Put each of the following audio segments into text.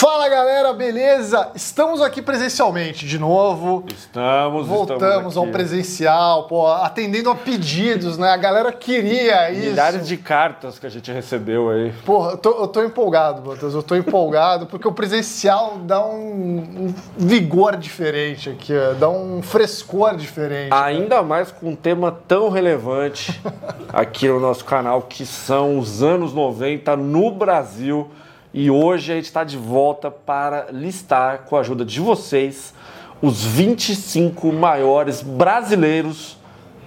Fala galera, beleza? Estamos aqui presencialmente de novo. Estamos, Voltamos estamos ao presencial, pô, atendendo a pedidos, né? A galera queria isso. Milhares de cartas que a gente recebeu aí. Porra, eu tô, eu tô empolgado, Matheus. Eu tô empolgado porque o presencial dá um, um vigor diferente aqui, ó, dá um frescor diferente. Ainda mais com um tema tão relevante aqui no nosso canal, que são os anos 90 no Brasil. E hoje a gente está de volta para listar, com a ajuda de vocês, os 25 maiores brasileiros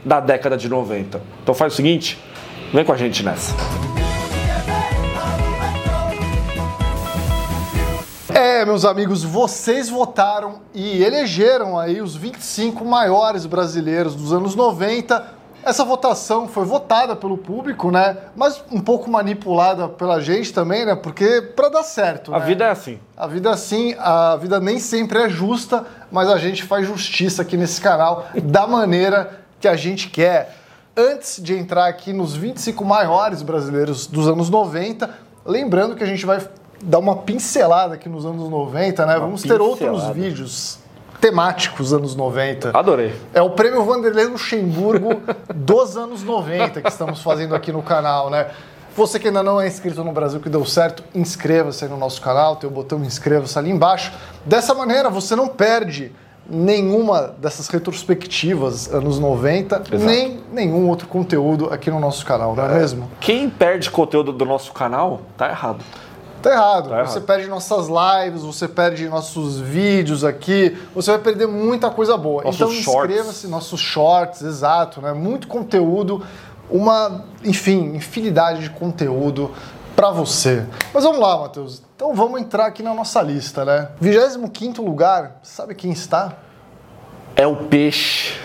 da década de 90. Então faz o seguinte, vem com a gente nessa. É, meus amigos, vocês votaram e elegeram aí os 25 maiores brasileiros dos anos 90. Essa votação foi votada pelo público, né? Mas um pouco manipulada pela gente também, né? Porque para dar certo, A né? vida é assim. A vida é assim, a vida nem sempre é justa, mas a gente faz justiça aqui nesse canal da maneira que a gente quer. Antes de entrar aqui nos 25 maiores brasileiros dos anos 90, lembrando que a gente vai dar uma pincelada aqui nos anos 90, né? Vamos ter outros pincelada. vídeos temáticos anos 90. Adorei. É o prêmio Vanderlei Luxemburgo dos anos 90 que estamos fazendo aqui no canal, né? Você que ainda não é inscrito no Brasil que deu certo, inscreva-se aí no nosso canal, tem o botão inscreva-se ali embaixo. Dessa maneira você não perde nenhuma dessas retrospectivas anos 90, Exato. nem nenhum outro conteúdo aqui no nosso canal, não é, mesmo? Quem perde conteúdo do nosso canal, tá errado. Tá errado. Tá você errado. perde nossas lives, você perde nossos vídeos aqui, você vai perder muita coisa boa. Nossos então inscreva-se, nossos shorts, exato, né? Muito conteúdo, uma, enfim, infinidade de conteúdo pra você. Mas vamos lá, Matheus. Então vamos entrar aqui na nossa lista, né? 25 lugar, sabe quem está? É o peixe.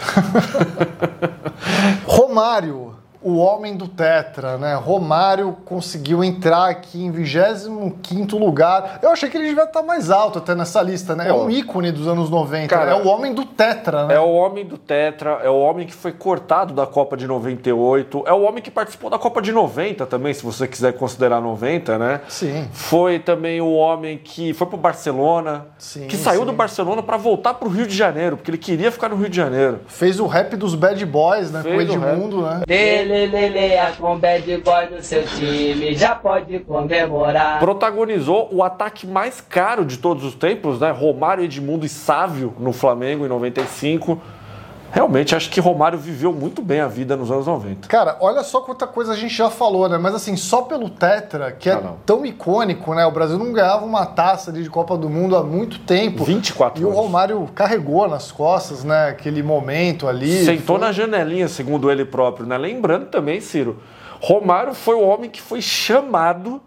Romário, o homem do Tetra, né? Romário conseguiu entrar aqui em 25 lugar. Eu achei que ele devia estar mais alto até nessa lista, né? É Pô. um ícone dos anos 90. Cara, é o homem do Tetra, né? É o homem do Tetra, é o homem que foi cortado da Copa de 98, é o homem que participou da Copa de 90 também, se você quiser considerar 90, né? Sim. Foi também o homem que foi pro Barcelona, Sim, que saiu sim. do Barcelona para voltar pro Rio de Janeiro, porque ele queria ficar no Rio de Janeiro. Fez o rap dos Bad Boys, né? Fez com o o rap. Edmundo, né? Leleleleia com bad boy no seu time, já pode comemorar. Protagonizou o ataque mais caro de todos os tempos, né? Romário, Edmundo e Sávio no Flamengo em 95. Realmente acho que Romário viveu muito bem a vida nos anos 90. Cara, olha só quanta coisa a gente já falou, né? Mas assim, só pelo Tetra, que é Ah, tão icônico, né? O Brasil não ganhava uma taça ali de Copa do Mundo há muito tempo. 24 E o anos. Romário carregou nas costas, né? Aquele momento ali. Sentou Foi- na janelinha, segundo ele próprio, né? Lembrando também, Ciro, Romário foi o homem que foi chamado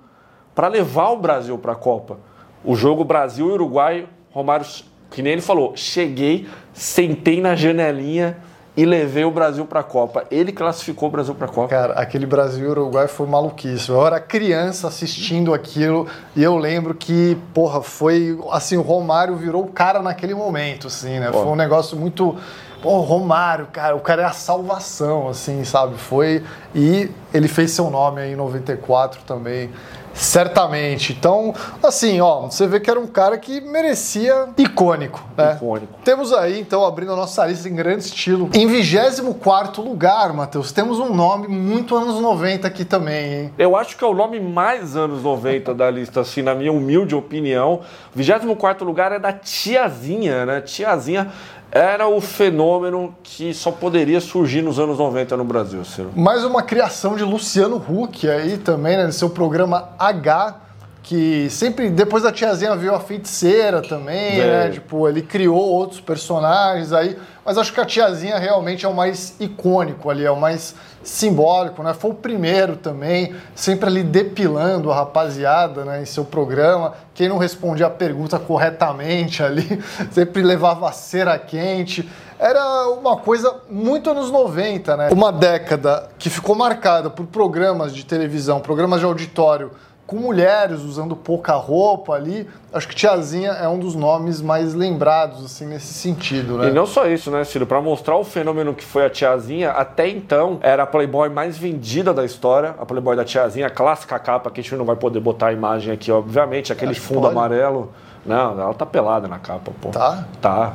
para levar o Brasil para a Copa. O jogo Brasil e Uruguai, Romário, que nem ele falou, cheguei, sentei na janelinha e levei o Brasil para a Copa. Ele classificou o Brasil para a Copa. Cara, aquele Brasil Uruguai foi maluquice. Eu era criança assistindo aquilo e eu lembro que, porra, foi assim, o Romário virou o cara naquele momento, assim, né? Pô. Foi um negócio muito. Pô, Romário, cara, o cara é a salvação, assim, sabe? Foi. E ele fez seu nome aí em 94 também. Certamente. Então, assim, ó, você vê que era um cara que merecia icônico, né? Icônico. Temos aí, então, abrindo a nossa lista em grande estilo. Em 24 lugar, Matheus, temos um nome muito anos 90 aqui também, hein? Eu acho que é o nome mais anos 90 da lista, assim, na minha humilde opinião. 24 lugar é da Tiazinha, né? Tiazinha era o fenômeno que só poderia surgir nos anos 90 no Brasil, Ciro. Mais uma criação de Luciano Huck aí também, né? No seu programa H, que sempre, depois da tiazinha veio a feiticeira também, É. né? Tipo, ele criou outros personagens aí, mas acho que a tiazinha realmente é o mais icônico ali, é o mais simbólico, né? Foi o primeiro também, sempre ali depilando a rapaziada, né? Em seu programa. Quem não respondia a pergunta corretamente ali, sempre levava a cera quente. Era uma coisa muito anos 90, né? Uma década que ficou marcada por programas de televisão, programas de auditório com mulheres usando pouca roupa ali. Acho que Tiazinha é um dos nomes mais lembrados, assim, nesse sentido, né? E não só isso, né, Ciro? Para mostrar o fenômeno que foi a Tiazinha, até então era a Playboy mais vendida da história, a Playboy da Tiazinha, a clássica capa, que a gente não vai poder botar a imagem aqui, obviamente, aquele fundo pode. amarelo. Não, ela tá pelada na capa, pô. Tá? Tá.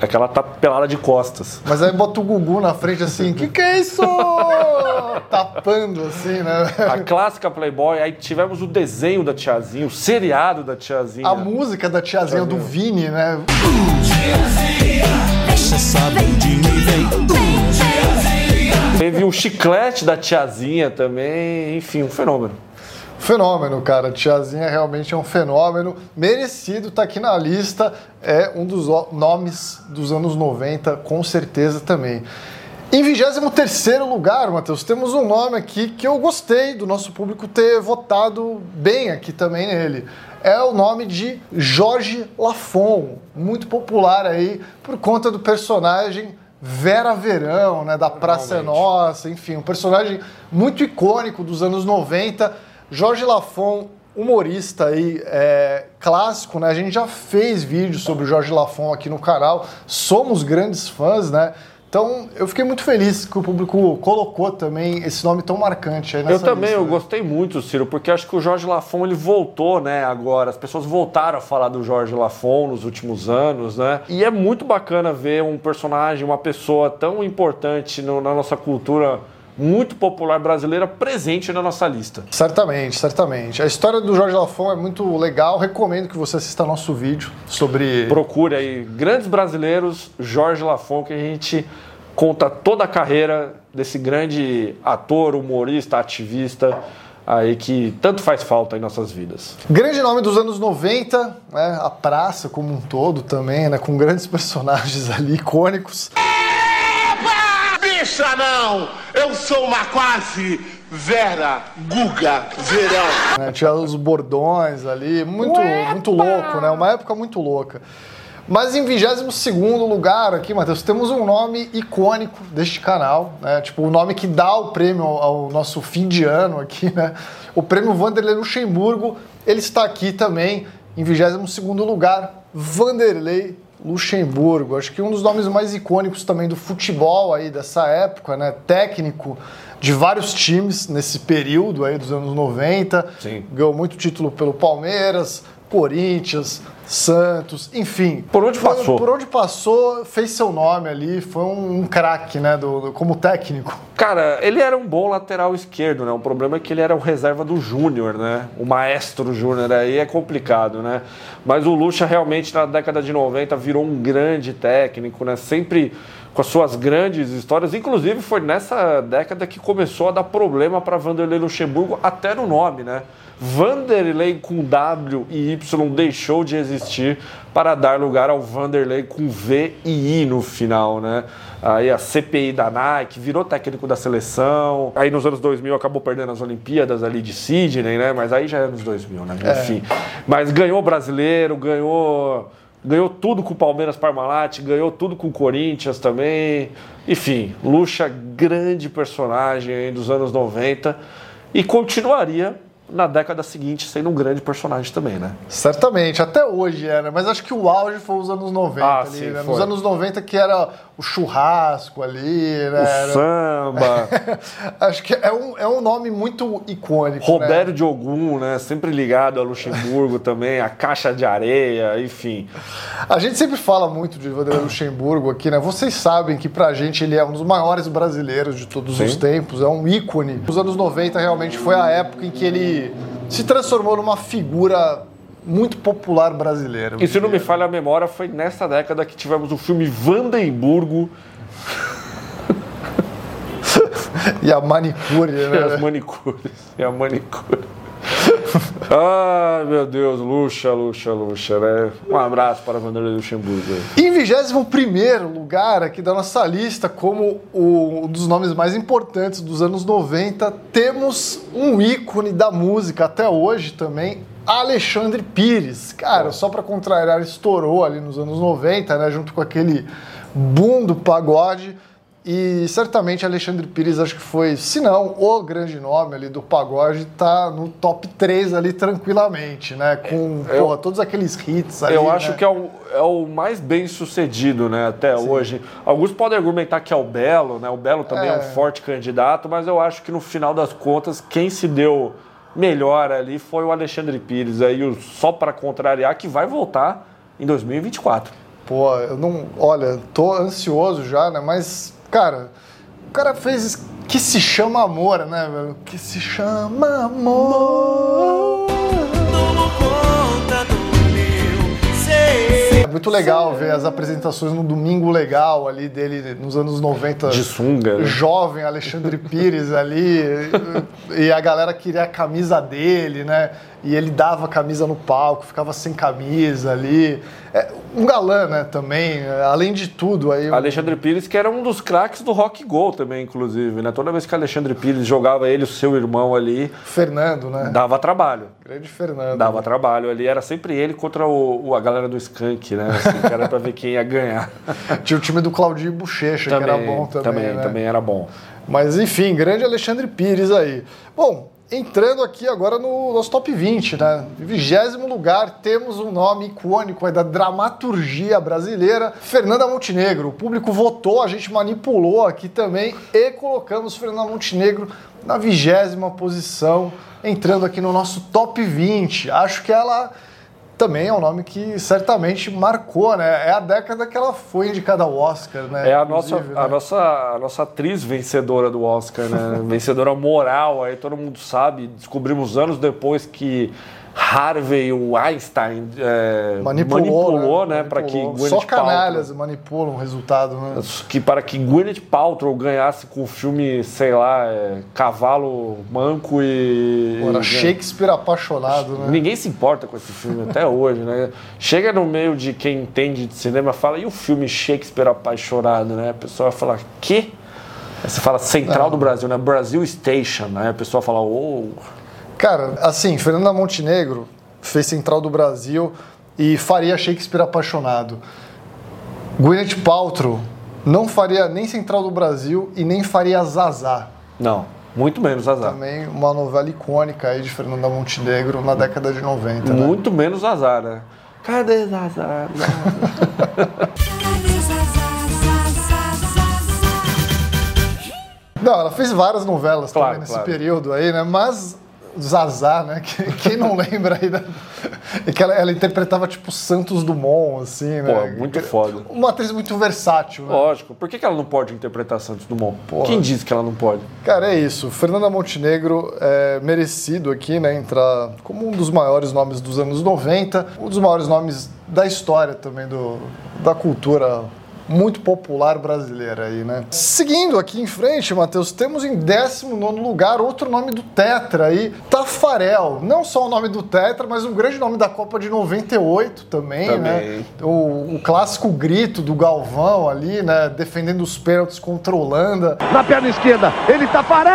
É que ela tá pelada de costas. Mas aí bota o Gugu na frente assim, que que é isso? Tapando assim, né? A clássica Playboy, aí tivemos o desenho da tiazinha, o seriado da tiazinha. A música da tiazinha, tiazinha. do Vini, né? Teve um chiclete da tiazinha também, enfim, um fenômeno. Fenômeno, cara. Tiazinha realmente é um fenômeno. Merecido tá aqui na lista. É um dos nomes dos anos 90, com certeza também. Em 23 lugar, Matheus, temos um nome aqui que eu gostei do nosso público ter votado bem aqui também nele. É o nome de Jorge Lafon, muito popular aí por conta do personagem Vera Verão, né, da Praça é Nossa, enfim, um personagem muito icônico dos anos 90 Jorge Lafon, humorista aí, é, clássico, né? A gente já fez vídeo sobre o Jorge Lafon aqui no canal, somos grandes fãs, né? Então, eu fiquei muito feliz que o público colocou também esse nome tão marcante aí nessa Eu também, lista, eu né? gostei muito, Ciro, porque acho que o Jorge Lafon, ele voltou, né, agora. As pessoas voltaram a falar do Jorge Lafon nos últimos anos, né? E é muito bacana ver um personagem, uma pessoa tão importante no, na nossa cultura muito popular brasileira presente na nossa lista. Certamente, certamente. A história do Jorge Lafon é muito legal. Recomendo que você assista nosso vídeo sobre. Procure aí Grandes Brasileiros, Jorge Lafon, que a gente conta toda a carreira desse grande ator, humorista, ativista aí que tanto faz falta em nossas vidas. Grande nome dos anos 90, né? a praça como um todo também, né? com grandes personagens ali icônicos. Deixa não! Eu sou uma quase Vera Guga Verão. É, tinha os bordões ali, muito, muito louco, né? Uma época muito louca. Mas em 22 lugar aqui, Matheus, temos um nome icônico deste canal, né? Tipo, o nome que dá o prêmio ao nosso fim de ano aqui, né? O prêmio Vanderlei Luxemburgo, ele está aqui também em 22 lugar, Vanderlei Luxemburgo. Acho que um dos nomes mais icônicos também do futebol aí dessa época, né? Técnico de vários times nesse período aí dos anos 90. Sim. Ganhou muito título pelo Palmeiras, Corinthians, Santos, enfim. Por onde passou? Por, onde passou, fez seu nome ali, foi um, um craque, né, do, do, como técnico. Cara, ele era um bom lateral esquerdo, né? O problema é que ele era o reserva do Júnior, né? O maestro Júnior aí é complicado, né? Mas o Lucha realmente na década de 90 virou um grande técnico, né? Sempre com as suas grandes histórias. Inclusive foi nessa década que começou a dar problema para Vanderlei Luxemburgo até no nome, né? Vanderlei com W e Y deixou de existir para dar lugar ao Vanderlei com V e I no final, né? Aí a CPI da Nike virou técnico da seleção. Aí nos anos 2000 acabou perdendo as Olimpíadas ali de Sydney, né? Mas aí já é anos 2000, né? É. Enfim. Mas ganhou brasileiro, ganhou ganhou tudo com o Palmeiras Parmalat, ganhou tudo com o Corinthians também. Enfim, Lucha, grande personagem dos anos 90 e continuaria na década seguinte sendo um grande personagem também, né? Certamente, até hoje era, mas acho que o auge foi os anos 90 ah, ali, sim, né? Nos anos 90 que era o churrasco ali, né? O era... samba. acho que é um, é um nome muito icônico, Roberto né? de Ogum, né? Sempre ligado a Luxemburgo também, a caixa de areia, enfim. A gente sempre fala muito de Vanderlei Luxemburgo aqui, né? Vocês sabem que pra gente ele é um dos maiores brasileiros de todos sim. os tempos, é um ícone. Os anos 90 realmente foi a época em que ele se transformou numa figura muito popular brasileira. E se não me falha a memória, foi nessa década que tivemos o filme Vandemburgo. e a manicure, né? E as manicures. E a manicure. Ai, meu Deus, luxa, luxa, luxa, né? Um abraço para Vanderlei Luxemburgo. Em 21 lugar aqui da nossa lista, como o, um dos nomes mais importantes dos anos 90, temos um ícone da música até hoje também, Alexandre Pires. Cara, só para contrariar, estourou ali nos anos 90, né? Junto com aquele boom do pagode E certamente Alexandre Pires, acho que foi, se não, o grande nome ali do pagode, tá no top 3 ali tranquilamente, né? Com É, eu- porra, todos aqueles hits ali. Eu acho né? que é o, é o mais bem sucedido, né, até hoje. Alguns podem argumentar que é o Belo, né? O Belo também é. É. um forte candidato, mas eu acho que no final das contas, quem se deu melhor ali foi o Alexandre Pires. Aí, só para contrariar, que vai voltar em 2024. Pô, eu não. Olha, tô ansioso já, né? Mas, cara, o cara fez que se chama amor, né, velho? Que se chama amor. Muito legal ver as apresentações no Domingo Legal ali dele nos anos 90. De sunga. né? Jovem Alexandre Pires ali, e a galera queria a camisa dele, né? E ele dava a camisa no palco, ficava sem camisa ali. É, um galã, né, também, além de tudo. Aí, o- Alexandre Pires, que era um dos craques do rock go também, inclusive, né? Toda vez que Alexandre Pires jogava ele, o seu irmão ali, Fernando, né? dava trabalho. Grande Fernando. Dava trabalho ali, era sempre ele contra o, o- a galera do Skank, né? Assim, que era pra ver quem ia ganhar. Tinha o time do Claudinho Bochecha, que era bom também. também, né? também era bom. Mas enfim, grande Alexandre Pires aí. Bom, entrando aqui agora no nosso top 20, né? Em vigésimo lugar, temos um nome icônico da dramaturgia brasileira, Fernanda Montenegro. O público votou, a gente manipulou aqui também e colocamos Fernanda Montenegro na vigésima posição, entrando aqui no nosso top 20. Acho que ela também é um nome que certamente marcou, né? É a década que ela foi indicada ao Oscar, né? É a nossa, Inclusive, a, né? nossa, a nossa atriz vencedora do Oscar, né? vencedora moral, aí todo mundo sabe. Descobrimos anos depois que Harvey, o Einstein, é, Manipulou, né? para que Manipulou. Gwyneth Só canalhas Paltrow, manipulam o resultado, né? que para que Gwyneth Paltrow ganhasse com o filme, sei lá, é, Cavalo Manco e... Pô, Era Shakespeare apaixonado, né? Ninguém se importa com esse filme até hoje, né? Chega no meio de quem entende de cinema e fala, e o filme Shakespeare Apaixonado, né? A pessoa vai falar? Aí você fala Central do Brasil, né? Brasil Station, né? A pessoa fala, oh, Cara, assim, Fernanda Montenegro fez Central do Brasil e faria Shakespeare apaixonado. Gwyneth Paltrow não faria nem Central do Brasil e nem faria Zazá. não, muito menos azar. Também uma novela icônica aí de Fernanda Montenegro na década de 90, né? Muito menos azar, né? Cadê Zazar? Não, ela fez várias novelas Claro, também nesse claro. período aí, né? Mas Zazá, né? Que- Quem não lembra aí da... é que ela, ela interpretava tipo Santos Dumont, assim, né? Pô, muito foda. Uma atriz muito versátil, né? Lógico, por que que ela não pode interpretar Santos Dumont? Porra. Quem disse que ela não pode? Cara, é isso. Fernanda Montenegro é merecido aqui, né? Entrar como um dos maiores nomes dos anos 90, um dos maiores nomes da história também do, da cultura muito popular brasileira aí, né? Seguindo aqui em frente, Matheus, temos em 19 lugar outro nome do Tetra aí, Tafarel. Não só o nome do Tetra, mas um grande nome da Copa de 98 também, Também. né? O, o clássico grito do Galvão ali, né? Defendendo os pênaltis contra a Holanda. Na perna esquerda, ele Tafarel!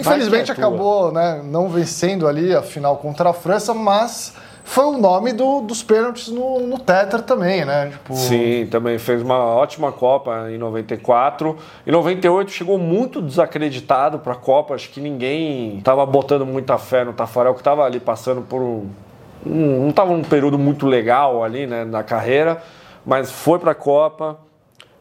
Infelizmente é acabou né, não vencendo ali a final contra a França, mas foi o nome do- dos pênaltis no, no Tetra também, né? Tipo, Sim, também fez uma ótima Copa em 94. Em 98 chegou muito desacreditado para a Copa, acho que ninguém estava botando muita fé no Tafarel, que estava ali passando por um. não estava num período muito legal ali né, na carreira, mas foi para a Copa.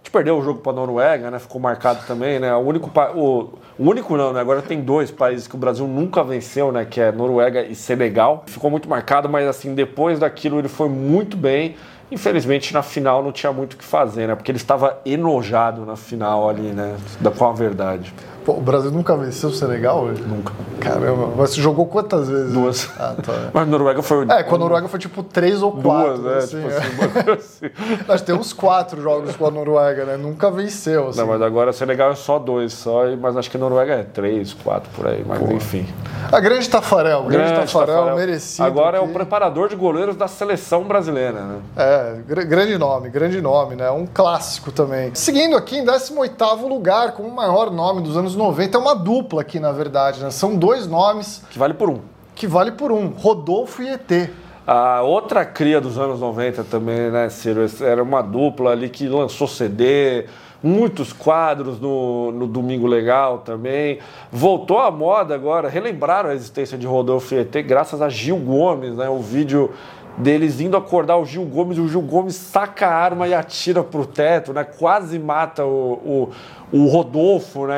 Gente perdeu o jogo para a Noruega, né? Ficou marcado também, né? O único, o, o único não, né? Agora tem dois países que o Brasil nunca venceu, né? Que é Noruega e Senegal. Ficou muito marcado, mas assim, depois daquilo ele foi muito bem. Infelizmente na final não tinha muito o que fazer, né? Porque ele estava enojado na final ali, né? Da, com a verdade. Pô, o Brasil nunca venceu o Senegal? Nunca. Caramba, mas você jogou quantas vezes? Duas. Ah, tá. Mas a Noruega foi. É, com a Noruega foi tipo três ou quatro. Duas, né? assim, tipo é. assim, coisa assim. Nós temos quatro jogos com a Noruega, né? Nunca venceu. Assim. Não, mas agora Senegal é só dois, só, mas acho que a Noruega é três, quatro por aí, mas enfim. A grande Tafarel, grande, Grande Tafarel, Tafarel. merecido. Agora é o aqui. preparador de goleiros da seleção brasileira, né? É, gr- grande nome, grande nome, né? Um clássico também. Seguindo aqui em 18º lugar, como o maior nome dos anos 90, é uma dupla aqui, na verdade, né? São dois nomes Que vale por um. que vale por um, Rodolfo e ET. A outra cria dos anos 90 também, né, Ciro? Era uma dupla ali que lançou CD, muitos quadros no, no Domingo Legal também. Voltou à moda agora, relembraram a existência de Rodolfo e ET graças a Gil Gomes, né? O vídeo deles indo acordar o Gil Gomes, o Gil Gomes saca a arma e atira pro teto, né? Quase mata o, o, o Rodolfo, né?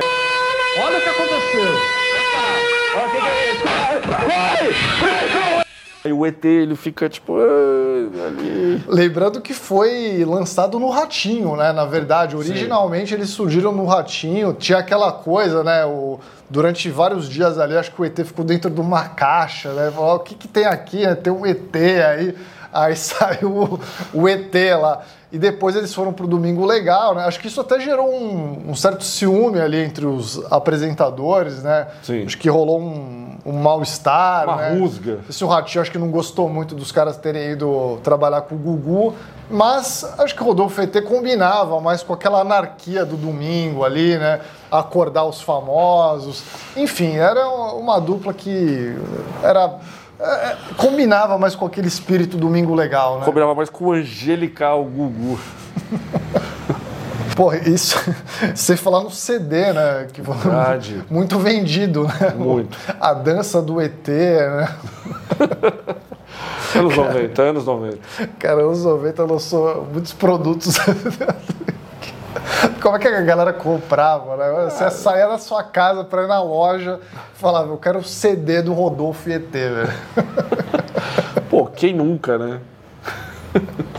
Olha o que aconteceu. E o ET ele fica tipo "Ah, ali. Lembrando que foi lançado no Ratinho, né? Na verdade, originalmente eles surgiram no Ratinho, tinha aquela coisa, né? O, durante vários dias ali, acho que o ET ficou dentro de uma caixa, né? Falou, o que, que tem aqui? né? Tem um ET aí. Aí saiu o, o ET lá. E depois eles foram pro Domingo Legal, né? Acho que isso até gerou um, um certo ciúme ali entre os apresentadores, né? Sim. Acho que rolou um, um mal-estar, Uma né? rusga. Esse o Ratinho acho que não gostou muito dos caras terem ido trabalhar com o Gugu, mas acho que o Rodolfo ET combinava mais com aquela anarquia do domingo ali, né? Acordar os famosos. Enfim, era uma dupla que era. É, combinava mais com aquele espírito domingo legal, né? Combinava mais com o Angelical Gugu. Porra, isso sem falar no CD, né? Que foi Verdade. muito vendido, né? Muito. A dança do ET, né? Anos 90, anos 90. Cara, anos 90 lançou muitos produtos. Como é que a galera comprava, né? Você saía da sua casa pra ir na loja e falava, eu quero o CD do Rodolfo ET, velho. Pô, quem nunca, né?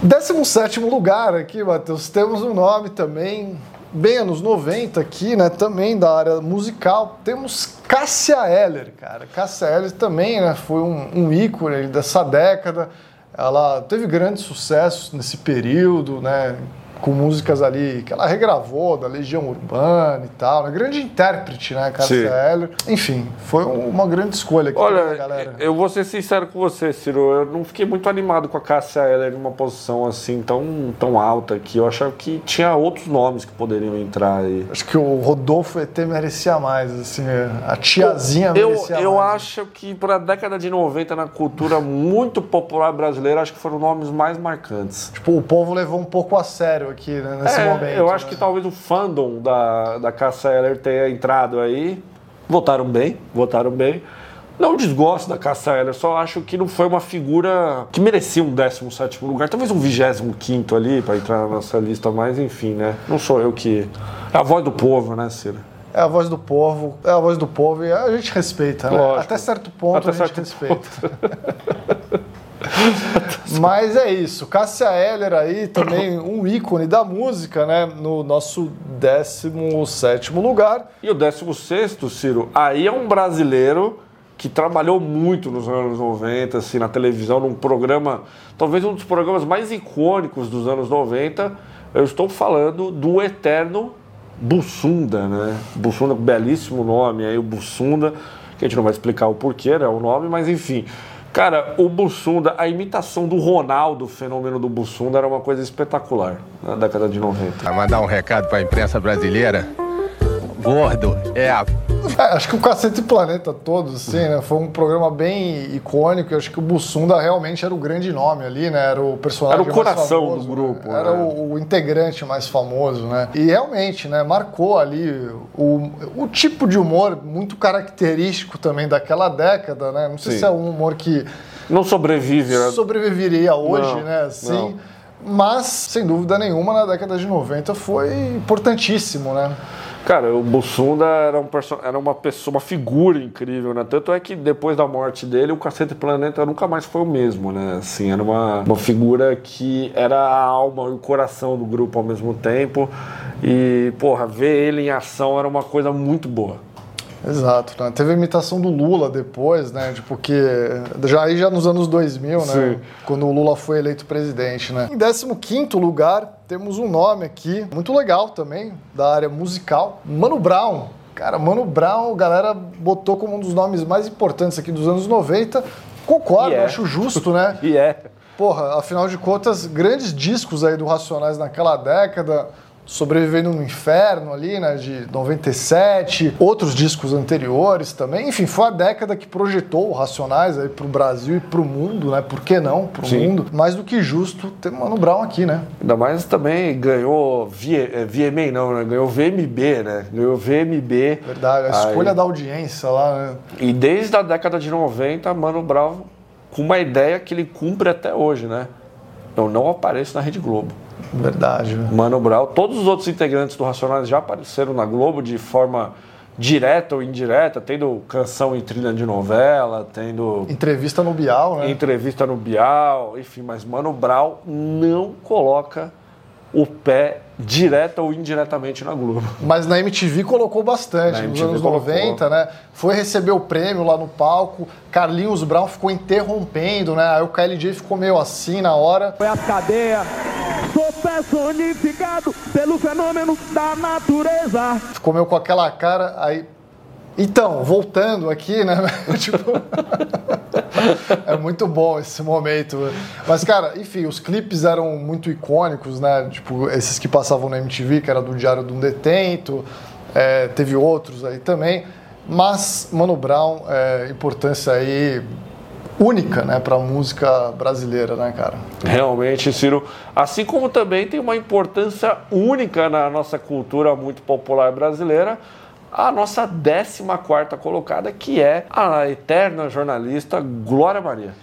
17 lugar aqui, Matheus. Temos um nome também, bem anos 90 aqui, né? Também da área musical. Temos Cássia Eller, cara. Cássia Eller também, né? Foi um, um ícone dessa década. Ela teve grandes sucessos nesse período, né? Com músicas ali que ela regravou, da Legião Urbana e tal. Né? Grande intérprete, né, Cássia Sim. Eller. Enfim, foi um- uma grande escolha aqui Olha, pra galera. eu vou ser sincero com você, Ciro. Eu não fiquei muito animado com a Cássia Eller numa posição assim tão, tão alta aqui. Eu achava que tinha outros nomes que poderiam entrar aí. Acho que o Rodolfo ET merecia mais, assim, a tiazinha Eu, merecia eu mais. acho que para a década de 90, na cultura muito popular brasileira, acho que foram nomes mais marcantes. Tipo, o povo levou um pouco a sério aqui, né, nesse É, momento. eu acho né? que talvez o fandom da, da Cássia Eller tenha entrado aí. Votaram bem, votaram bem. Não desgosto da Cássia Eller, só acho que não foi uma figura que merecia um 17 lugar, talvez um 25 ali para entrar na nossa lista, mas enfim, né? Não sou eu que. É a voz do povo, né, Ciro? É a voz do povo, é a voz do povo e a gente respeita, né? Até certo ponto Até a gente respeita. Mas é isso. Cássia Eller aí também um ícone da música, né? No nosso 17 lugar. E o 16, Ciro, aí é um brasileiro que trabalhou muito nos anos 90, assim, na televisão, num programa, talvez um dos programas mais icônicos dos anos 90. Eu estou falando do eterno Bussunda, né? Bussunda, belíssimo nome aí, o Bussunda, que a gente não vai explicar o porquê, né? O nome, mas enfim. Cara, o Bussunda, a imitação do Ronaldo, o fenômeno do Bussunda, era uma coisa espetacular na década de 90. Vai mandar um recado pra imprensa brasileira? Gordo é a É, acho que o Cacete e Planeta todo, assim, né? Foi um programa bem icônico. Eu acho que o Bussunda realmente era o grande nome ali, né? Era o personagem Era o mais coração famoso, do grupo, né? Era né? o, o integrante mais famoso, né? E realmente, né? Marcou ali o, o tipo de humor muito característico também daquela década, né? Não sei Sim. se é um humor que Não sobrevive, né? sobreviveria hoje, Não, né? Assim. não. Mas, sem dúvida nenhuma, na década de 90 foi importantíssimo, né? Cara, o Bussunda era, um era uma pessoa, uma figura incrível, né? Tanto é que depois da morte dele, o Cacete Planeta nunca mais foi o mesmo, né? Assim, era uma, uma figura que era a alma e o coração do grupo ao mesmo tempo. E, porra, ver ele em ação era uma coisa muito boa. Exato, né? Teve a imitação do Lula depois, né? Tipo, que já aí já nos anos 2000, né? Sim. Quando o Lula foi eleito presidente, né? Em 15º lugar, temos um nome aqui, muito legal também, da área musical, Mano Brown. Cara, Mano Brown, a galera botou como um dos nomes mais importantes aqui dos anos 90. Concordo, E é. acho justo, né? E é. Porra, afinal de contas, grandes discos aí do Racionais naquela década, Sobrevivendo no Inferno ali, né, de 97, outros discos anteriores também. Enfim, foi a década que projetou o Racionais aí pro Brasil e pro mundo, né? Por que não? Pro Sim. mundo. Mais do que justo ter Mano Brown aqui, né? Ainda mais também ganhou V- VMA, não, né? Ganhou VMB, né? Ganhou VMB. Verdade, a Aí- escolha da audiência lá, né? E desde a década de 90, Mano Brown com uma ideia que ele cumpre até hoje, né? Eu não apareço na Rede Globo. Verdade, né? Mano Brown, todos os outros integrantes do Racionais já apareceram na Globo de forma direta ou indireta, tendo canção em trilha de novela, tendo Entrevista no Bial, né? entrevista no Bial, enfim, mas Mano Brown não coloca o pé direta ou indiretamente na Globo. Mas na MTV colocou bastante, Na nos MTV anos colocou. 90, né? Foi receber o prêmio lá no palco, Carlinhos Brown ficou interrompendo, né? Aí o KLJ ficou meio assim na hora. Foi a cadeia. Sou personificado pelo fenômeno da natureza. Ficou meio com aquela cara, aí. Então, voltando aqui, né? tipo. é muito bom esse momento. Mas, cara, enfim, os clipes eram muito icônicos, né? Tipo, esses que passavam na MTV, que era do Diário de um Detento, é, teve outros aí também. Mas, Mano Brown, é, importância aí única, né, pra música brasileira, né, cara? Realmente, Ciro. Assim como também tem uma importância única na nossa cultura muito popular brasileira, a nossa 14 colocada, que é a eterna jornalista Glória Maria.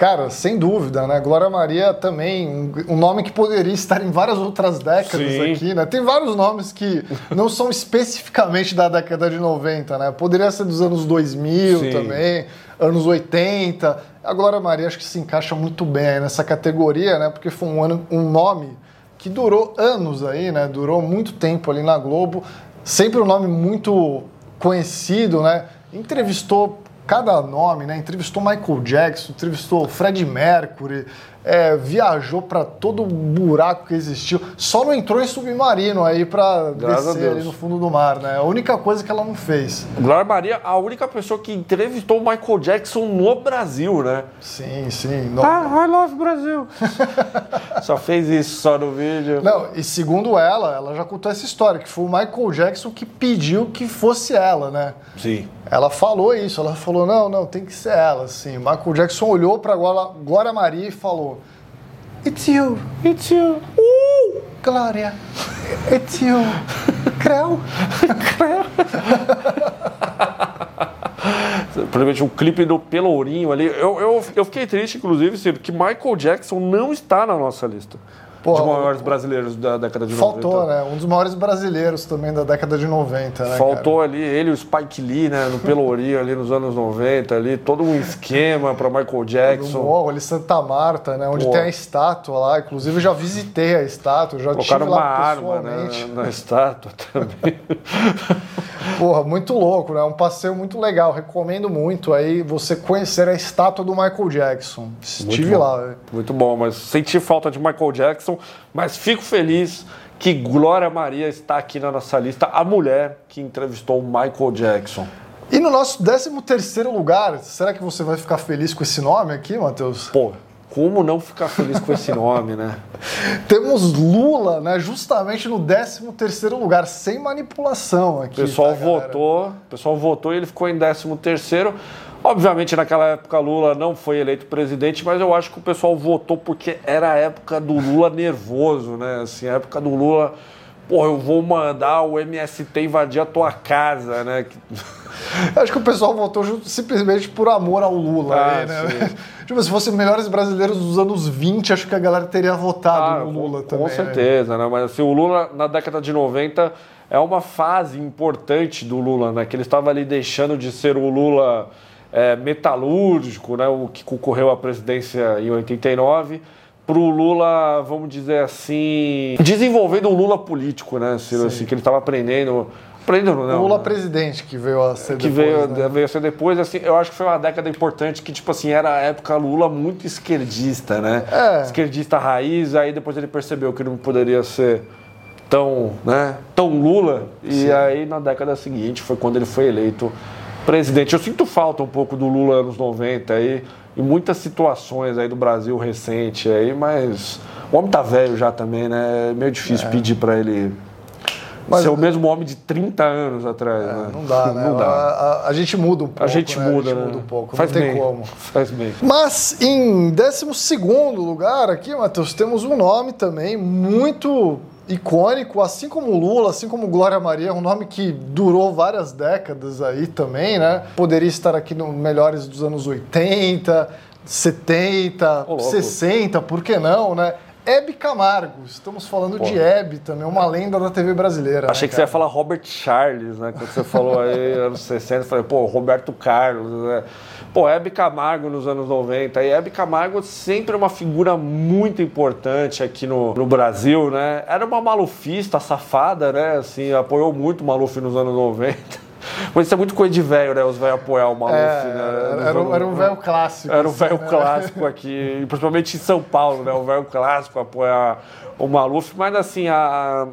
Cara, sem dúvida, né? Glória Maria também, um, nome que poderia estar em várias outras décadas Sim. aqui, né? Tem vários nomes que não são especificamente da década de 90, né? Poderia ser dos anos 2000 Sim. também, anos 80. A Glória Maria acho que se encaixa muito bem aí nessa categoria, né? Porque foi um, ano, um nome que durou anos aí, né? Durou muito tempo ali na Globo. Sempre um nome muito conhecido, né? Entrevistou cada nome, né? Entrevistou Michael Jackson, entrevistou Fred Mercury, é, viajou para todo buraco que existiu. Só não entrou em submarino aí para descer ali no fundo do mar, né? A única coisa que ela não fez. Glória Maria, a única pessoa que entrevistou o Michael Jackson no Brasil, né? Sim, sim. Não, Ah, I love Brasil. só fez isso só no vídeo. Não, e segundo ela, ela já contou essa história, que foi o Michael Jackson que pediu que fosse ela, né? Sim. Ela falou isso, ela falou, não, não, tem que ser ela, assim. O Michael Jackson olhou pra Glória, Glória Maria e falou, It's you, It's you. uh, Glória, it's you, Creu. Provavelmente um clipe do Pelourinho ali. Eu, eu, eu fiquei triste, inclusive, Ciro, que Michael Jackson não está na nossa lista Porra, de maiores brasileiros da década de Faltou, 90. né? Um dos maiores brasileiros também da década de 90, né? Faltou ali ele e o Spike Lee, né, no Pelourinho ali nos anos 90, ali, todo um esquema para Michael cara? Jackson. morro ali, Santa Marta, né? Onde Pô. tem a estátua lá. Inclusive, eu já visitei a estátua, já Colocaram tive uma lá arma né, pessoalmente. na estátua também. Porra, muito louco, né? Um passeio muito legal. Recomendo muito aí você conhecer a estátua do Michael Jackson. Estive lá, velho. Muito bom, mas senti falta de Michael Jackson, mas fico feliz que Glória Maria está aqui na nossa lista, a mulher que entrevistou o Michael Jackson. E no nosso 13 terceiro lugar, será que você vai ficar feliz com esse nome aqui, Matheus? Pô, como não ficar feliz com esse nome, né? Temos Lula, né? Justamente no 13 terceiro lugar, sem manipulação aqui. O pessoal tá, votou, o pessoal votou e ele ficou em 13 terceiro. Obviamente, naquela época, Lula não foi eleito presidente, mas eu acho que o pessoal votou porque era a época do Lula nervoso, né? Assim, a época do Lula, pô, eu vou mandar o MST invadir a tua casa, né? Acho que o pessoal votou simplesmente por amor ao Lula. Ah, aí, né? tipo, se fosse melhores brasileiros dos anos 20, acho que a galera teria votado Ah, no Lula com, também. Com né? certeza, né? Mas assim, o Lula, na década de 90, é uma fase importante do Lula, né? Que ele estava ali deixando de ser o Lula é, metalúrgico, né? O que concorreu à presidência em 89, para o Lula, vamos dizer assim, desenvolvendo um Lula político, né? Ciro? Assim, que ele estava aprendendo. Aprendendo, não. O Lula né? presidente que veio a ser que depois, veio, né? veio a ser depois, assim, eu acho que foi uma década importante que, tipo assim, era a época Lula muito esquerdista, né? É. Esquerdista raiz, aí depois ele percebeu que não poderia ser tão, né, tão Lula, e aí na década seguinte foi quando ele foi eleito presidente. Eu sinto falta um pouco do Lula anos 90 aí, em muitas situações aí do Brasil recente aí, mas o homem tá velho já também, né? É meio difícil pedir para ele Mas- ser o mesmo homem de 30 anos atrás. né? Não dá, né? Não dá. A, a- a gente muda um pouco. A gente né? muda, A gente né? muda um pouco. Faz não tem bem. como. Faz bem. Mas em 12 lugar aqui, Matheus, temos um nome também muito icônico, assim como Lula, assim como Glória Maria, um nome que durou várias décadas aí também, né? Poderia estar aqui no melhores dos anos 80, 70, Ô, louco. 60, por que não, né? Hebe Camargo, estamos falando de Hebe também, uma lenda da TV brasileira. Achei né, que você ia falar Robert Charles, né? Quando você falou aí anos 60, eu falei, pô, Roberto Carlos, né? Pô, Hebe Camargo nos anos 90. E Hebe Camargo sempre uma figura muito importante aqui no, no Brasil, né? Era uma malufista, safada, né? Assim, apoiou muito o Maluf nos anos 90. Mas isso é muito coisa de velho, né? Os velhos apoiar o Maluf, É, né? Era, um- era um velho clássico. Era o assim, velho né? clássico aqui, principalmente em São Paulo, né? O velho clássico apoia o Maluf, mas assim, a...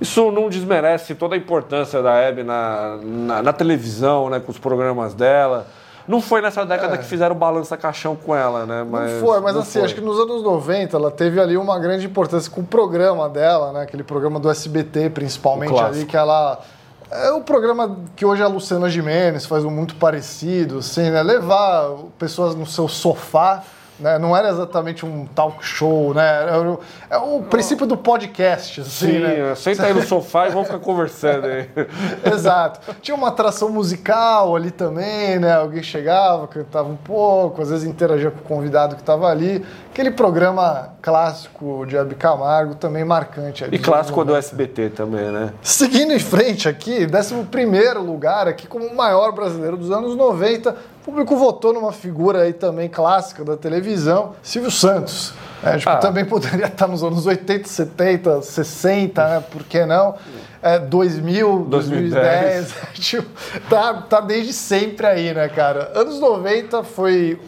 isso não desmerece toda a importância da Hebe na, na, na televisão, né? Com os programas dela. Não foi nessa década que fizeram balança caixão com ela, né? Mas, É. não foi, mas não assim, foi. acho que nos anos 90 ela teve ali uma grande importância com o programa dela, né? Aquele programa do SBT, principalmente ali, que ela. É o programa que hoje a Luciana Gimenez faz um muito parecido, assim, né? Levar pessoas no seu sofá. Né? Não era exatamente um talk show, né? Era o, é o princípio do podcast, assim, Sim, né? senta aí no sofá e vamos ficar conversando aí. Exato. Tinha uma atração musical ali também, né? Alguém chegava, cantava um pouco, às vezes interagia com o convidado que estava ali. Aquele programa clássico de Hebe Camargo, também marcante. ali E clássico do 90. SBT também, né? Seguindo em frente aqui, 11 lugar aqui como o maior brasileiro dos anos 90. O público votou numa figura aí também clássica da televisão, Silvio Santos. É, tipo, Ah. Também poderia estar nos anos 80, 70, 60, né? Por que não? É, 2000, 2010, tipo, tá, tá desde sempre aí, né, cara? Anos 90 foi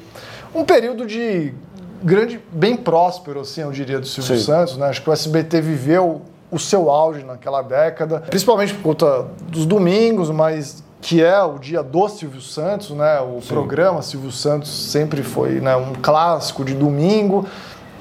um período de grande, bem próspero, assim, eu diria, do Silvio Sim. Santos, né? Acho que o SBT viveu o seu auge naquela década, principalmente por conta dos domingos, mas que é o dia do Silvio Santos, né? O programa Silvio Santos sempre foi né, um clássico de domingo.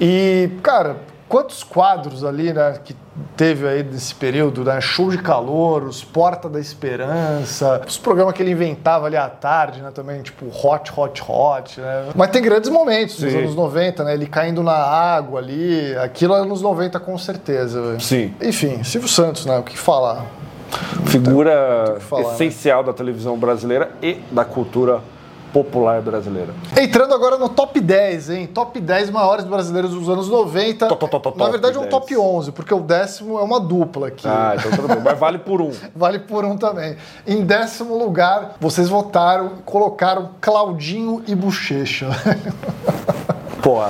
E, cara, quantos quadros ali, né, que teve aí nesse período, né? Show de Calouros, Porta da Esperança, os programas que ele inventava ali à tarde, né, também, tipo Hot, Hot, Hot, né? Mas tem grandes momentos nos Sim. anos 90, né? Ele caindo na água ali, aquilo é anos 90 com certeza. velho. Sim. Enfim, Silvio Santos, né? O que falar? Figura falar, né? essencial da televisão brasileira e da cultura popular brasileira. Entrando agora no top 10, hein? Top 10 maiores brasileiros dos anos 90. Top, top, top, Na verdade é um 10. top 11, porque o décimo é uma dupla aqui. Ah, então tudo bem. Mas vale por um. Vale por um também. Em décimo lugar, vocês votaram, colocaram Claudinho e Bochecha. Pô.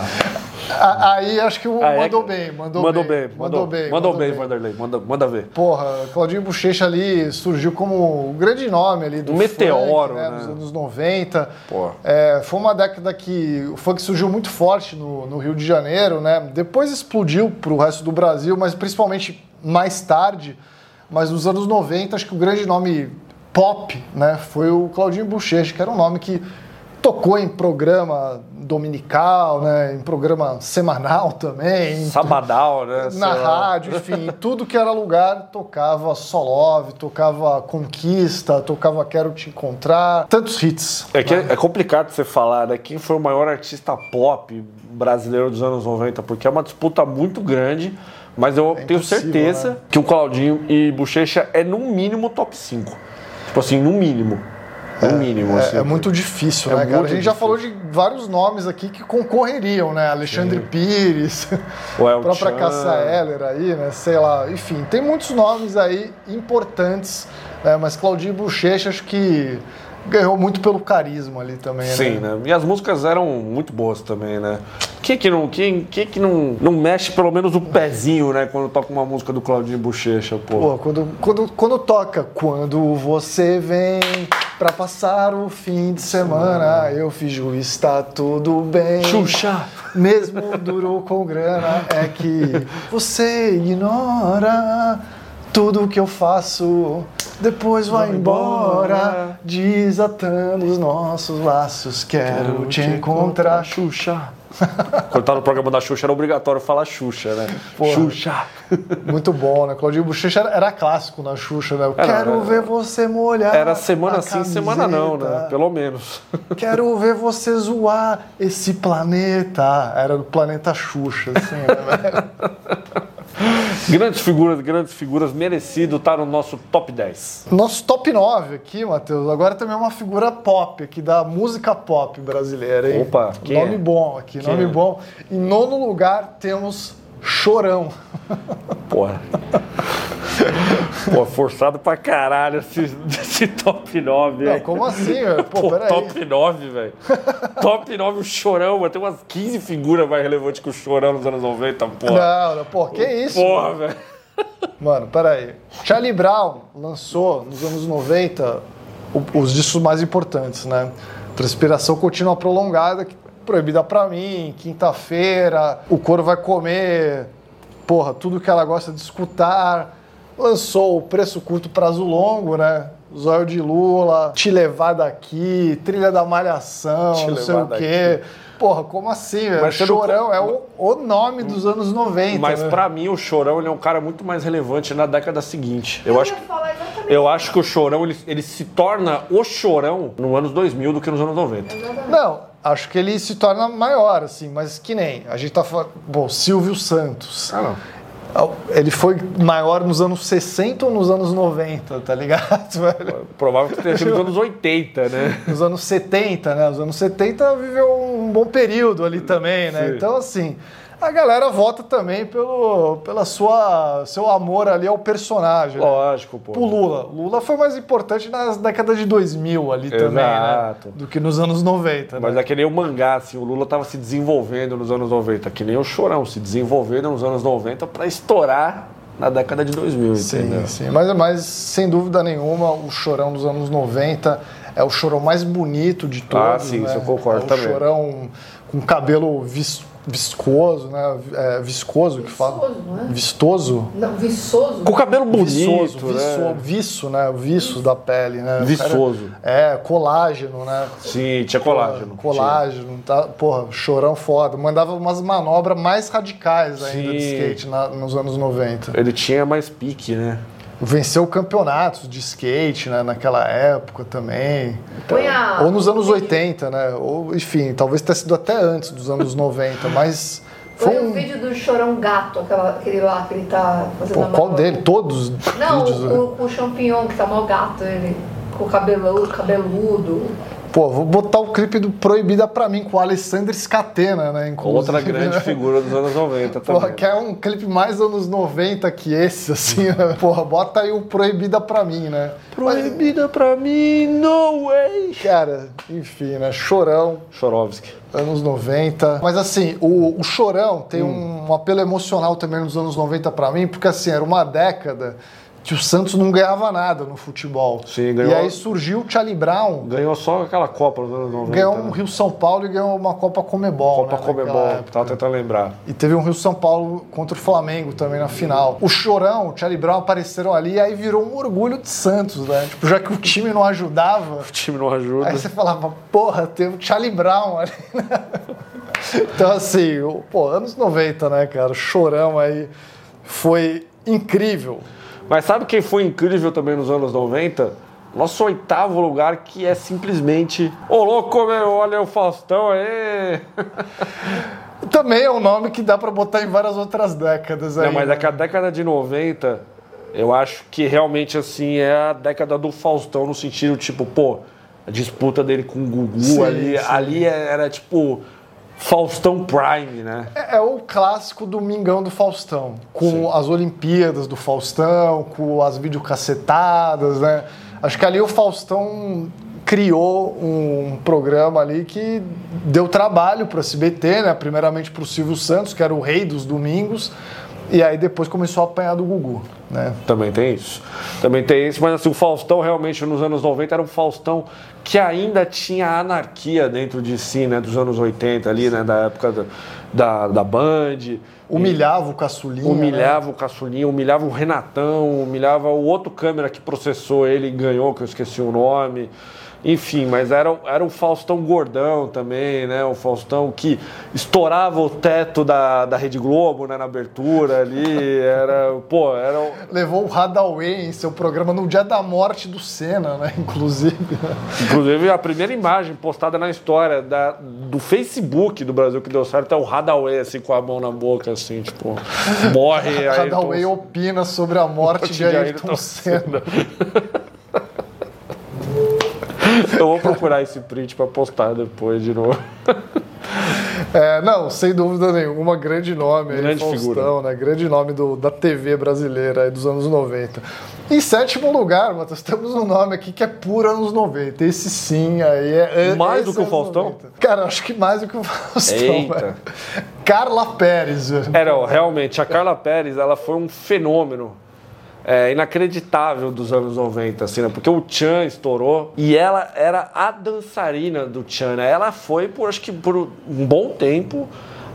A- Aí acho que o Ah, é mandou que- bem, mandou, mandou bem. bem. Mandou bem. Mandou bem, Vanderlei. Manda, manda ver. Porra, Claudinho Bochecha ali surgiu como o grande nome ali do Um meteoro, funk, né, né? Dos anos 90. Porra. É, foi uma década que o funk surgiu muito forte no, no Rio de Janeiro, né? Depois explodiu pro resto do Brasil, mas principalmente mais tarde. Mas nos anos 90, acho que o grande nome pop, né, foi o Claudinho Bochecha, que era um nome que tocou em programa dominical, né, em programa semanal também. em Sabadal, né? Sei na lá. rádio, enfim, tudo que era lugar tocava Solove, tocava Conquista, tocava Quero Te Encontrar, tantos hits. É que é complicado você falar, né? Quem foi o maior artista pop brasileiro dos anos 90, porque é uma disputa muito grande, mas eu tenho impossível, certeza né? que o Claudinho e Bochecha é no mínimo top 5. Tipo assim, no mínimo. No mínimo, assim. É, é muito difícil, É né, cara? A muito gente já difícil. falou de vários nomes aqui que concorreriam, né? Alexandre Pires, O a El própria Chan. Cassia Eller aí, né? Sei lá. Enfim, tem muitos nomes aí importantes, né? mas Claudinho Bochecha acho que ganhou muito pelo carisma ali também, Sim, né? né? E as músicas eram muito boas também, né? Quem que não, quem, quem que não, não mexe pelo menos o pezinho, né? Quando toca uma música do Claudinho Bochecha, pô. Pô, quando, quando, quando toca, quando você vem pra passar o fim de semana, eu finjo está tudo bem. Xuxa! Mesmo duro com grana, é que você ignora tudo que eu faço, depois vai embora, desatando os nossos laços. Quero te encontrar, Xuxa! Quando tá no programa da Xuxa, era obrigatório falar Xuxa, né? Porra. Xuxa. Muito bom, né? Claudinho Bochecha era, era clássico na Xuxa, né? Eu Era, Quero era. ver você molhar. Era semana sim, semana não, né? Pelo menos. Quero ver você zoar esse planeta. Era do planeta Xuxa, assim, né? Grandes figuras, grandes figuras, merecido estar no nosso top 10. Nosso top 9 aqui, Matheus, agora também é uma figura pop aqui, da música pop brasileira, hein? Opa, quem nome é? bom aqui, Quem nome é? bom. Em nono lugar temos Chorão. Porra. Pô, forçado pra caralho esse, esse top 9, Não, hein? como assim, velho? Pô, Pô, peraí. top 9, velho. top 9, o Chorão, mano. Tem umas 15 figuras mais relevantes que o Chorão nos anos 90, porra. Não, não, pô, que isso? Porra, velho. Mano, peraí. Charlie Brown lançou nos anos 90 o- os discos mais importantes, né? Transpiração contínua prolongada, que- proibida pra mim, quinta-feira, o couro vai comer, porra, tudo que ela gosta de escutar. Lançou o preço curto, prazo longo, né? Zóio de Lula, Te Levar Daqui, Trilha da Malhação, Te não sei o quê. Porra, como assim, velho? Mas não- Chorão é o, o nome dos anos 90. Mas né? pra mim, o Chorão ele é um cara muito mais relevante na década seguinte. Eu, Eu acho que. falar exatamente Eu acho que o Chorão ele, ele se torna o Chorão nos anos 2000 do que nos anos 90. Não, acho que ele se torna maior, assim, mas que nem. A gente tá falando. Bom, Silvio Santos. Ah, não. Ele foi maior nos anos 60 ou nos anos 90, tá ligado, velho? Provável que tenha sido nos anos 80, né? Nos anos 70, né? Os anos 70 viveu um bom período ali também, né? Sim. Então, assim, a galera vota também pelo pela sua, seu amor ali ao personagem. né? Lógico, pô. O Lula. Lula foi mais importante nas décadas de 2000 ali também, né? Exato. Do que nos anos 90, né? Mas é que nem o mangá, assim, o Lula tava se desenvolvendo nos anos 90, que nem o Chorão, se desenvolvendo nos anos 90 pra estourar na década de 2000, entendeu? Sim, sim. Mas, mas sem dúvida nenhuma, o chorão dos anos 90 é o chorão mais bonito de todos. Ah, sim, né? isso eu concordo é o também. chorão com cabelo vis- viscoso, né? É, viscoso que fala. Viçoso, não é? Vistoso? Não, viçoso. Com o cabelo bonito, Viçoso, né? viço, viço, né? O viço da pele, né? Viçoso. é, colágeno, né? Sim, tinha colágeno. Colágeno, tá? Porra, chorão foda. Mandava umas manobras mais radicais ainda de Sim. skate na- nos anos 90. Tinha. Ele tinha mais pique, né? Venceu campeonatos de skate né, naquela época também. A- Ou nos anos 80, né? Ou, enfim, talvez tenha sido até antes dos anos 90, mas foi o um. vídeo do Chorão Gato, aquela, aquele lá que ele tá fazendo Pô, a qual dele? Todos os Não, vídeos. né? o, o, o champignon, que tá mal gato, ele. Com o cabelo, cabeludo. Pô, vou botar o clipe do Proibida pra mim com o Alessandro Scatena, né? inclusive, Outra grande figura dos anos 90 também. Porra, que é um clipe mais anos 90 que esse, assim, né? Porra, bota aí o Proibida pra mim, né? Proibida pra mim, no way! Cara, enfim, né? Chorão, Chorovski. anos 90. Mas assim, o, o Chorão tem Hum. um, um apelo emocional também nos anos 90 pra mim, porque assim, era uma década que o Santos não ganhava nada no futebol. Sim, ganhou- E aí surgiu o Charlie Brown, Ganhou só aquela Copa anos 90. ganhou um né? Rio São Paulo e ganhou uma Copa Comebol. Copa né, Comebol, naquela época. tava tentando lembrar. E teve um Rio São Paulo contra o Flamengo também na final. O Chorão, o Charlie Brown apareceram ali e aí virou um orgulho de Santos, né? Tipo, já que o time não ajudava, O time não ajuda. Aí você falava, porra, tem o Charlie Brown ali, né? Então, assim, pô, anos 90, né, cara? O chorão aí foi incrível. Mas sabe quem foi incrível também nos anos 90? Nosso oitavo lugar, que é simplesmente. Ô louco, meu, olha o Faustão aí! Também é um nome que dá pra botar em várias outras décadas aí. Não, mas né? é que a década de 90, eu acho que realmente assim é a década do Faustão, no sentido, tipo, pô, a disputa dele com o Gugu Sim, ali, sim. ali era tipo Faustão Prime, né? É, é o clássico Domingão do Faustão, com as Olimpíadas do Faustão, com as videocassetadas, né? Acho que ali o Faustão criou um programa ali que deu trabalho para o SBT, né? Primeiramente para o Silvio Santos, que era o rei dos domingos, e aí depois começou a apanhar do Gugu, né? Também tem isso. Também tem isso, mas assim, o Faustão realmente nos anos 90 era um Faustão que ainda tinha anarquia dentro de si, né? Dos anos 80 ali, né? Da época da, da, da Band. Humilhava o caçulinha. né? Humilhava o Caçulinha, humilhava o Renatão, humilhava o outro câmera que processou ele e ganhou, que eu esqueci o nome. Enfim, mas era, era o Faustão gordão também, né? O Faustão que estourava o teto da, da Rede Globo, né? Na abertura ali. Era, pô, era... o- Levou o Hadaway em seu programa no dia da morte do Senna, né? Inclusive. Inclusive, a primeira imagem postada na história da, do Facebook do Brasil que deu certo é o Hadaway, assim, com a mão na boca, assim, tipo, morre. aí Hadaway opina sobre a morte de Ayrton Senna. Eu vou procurar esse print pra postar depois de novo. É, não, sem dúvida nenhuma, grande nome aí, Grande Faustão, figura. né? Grande nome do, da TV brasileira aí dos anos 90. Em sétimo lugar, Matheus, temos um nome aqui que é puro anos 90. Esse sim aí é. é Mais do que o Faustão? 90. Cara, acho que mais do que o Faustão. Eita. velho. Carla Pérez. Era, realmente, a Carla Pérez, ela foi um fenômeno é, inacreditável dos anos 90, assim, né? Porque o Chan estourou e ela era a dançarina do Chan, né? Ela foi, por, acho que por um bom tempo,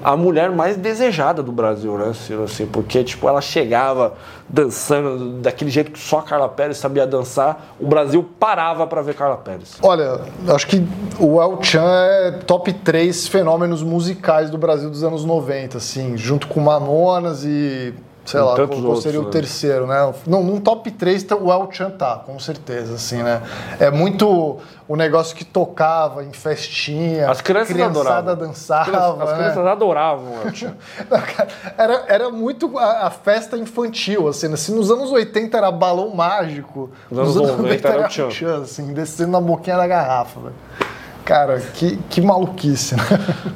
a mulher mais desejada do Brasil, né, Ciro? Assim, porque, tipo, ela chegava dançando daquele jeito que só a Carla Pérez sabia dançar, o Brasil parava pra ver Carla Pérez. Olha, acho que o El Chan é top 3 fenômenos musicais do Brasil dos anos 90, assim, junto com Mamonas e. Sei lá, qual, qual seria o outros, né? terceiro, né? Não, num top 3 tá- o El Chan tá, com certeza, assim, né? É muito o negócio que tocava em festinha, As crianças criançada adoravam. dançava. As né? crianças adoravam o Chan. Era, era muito a, a festa infantil, assim, né? Se nos anos 80 era balão mágico, Nos anos 90 era o Tchan. assim, descendo na boquinha da garrafa, velho. Cara, que, que maluquice, né?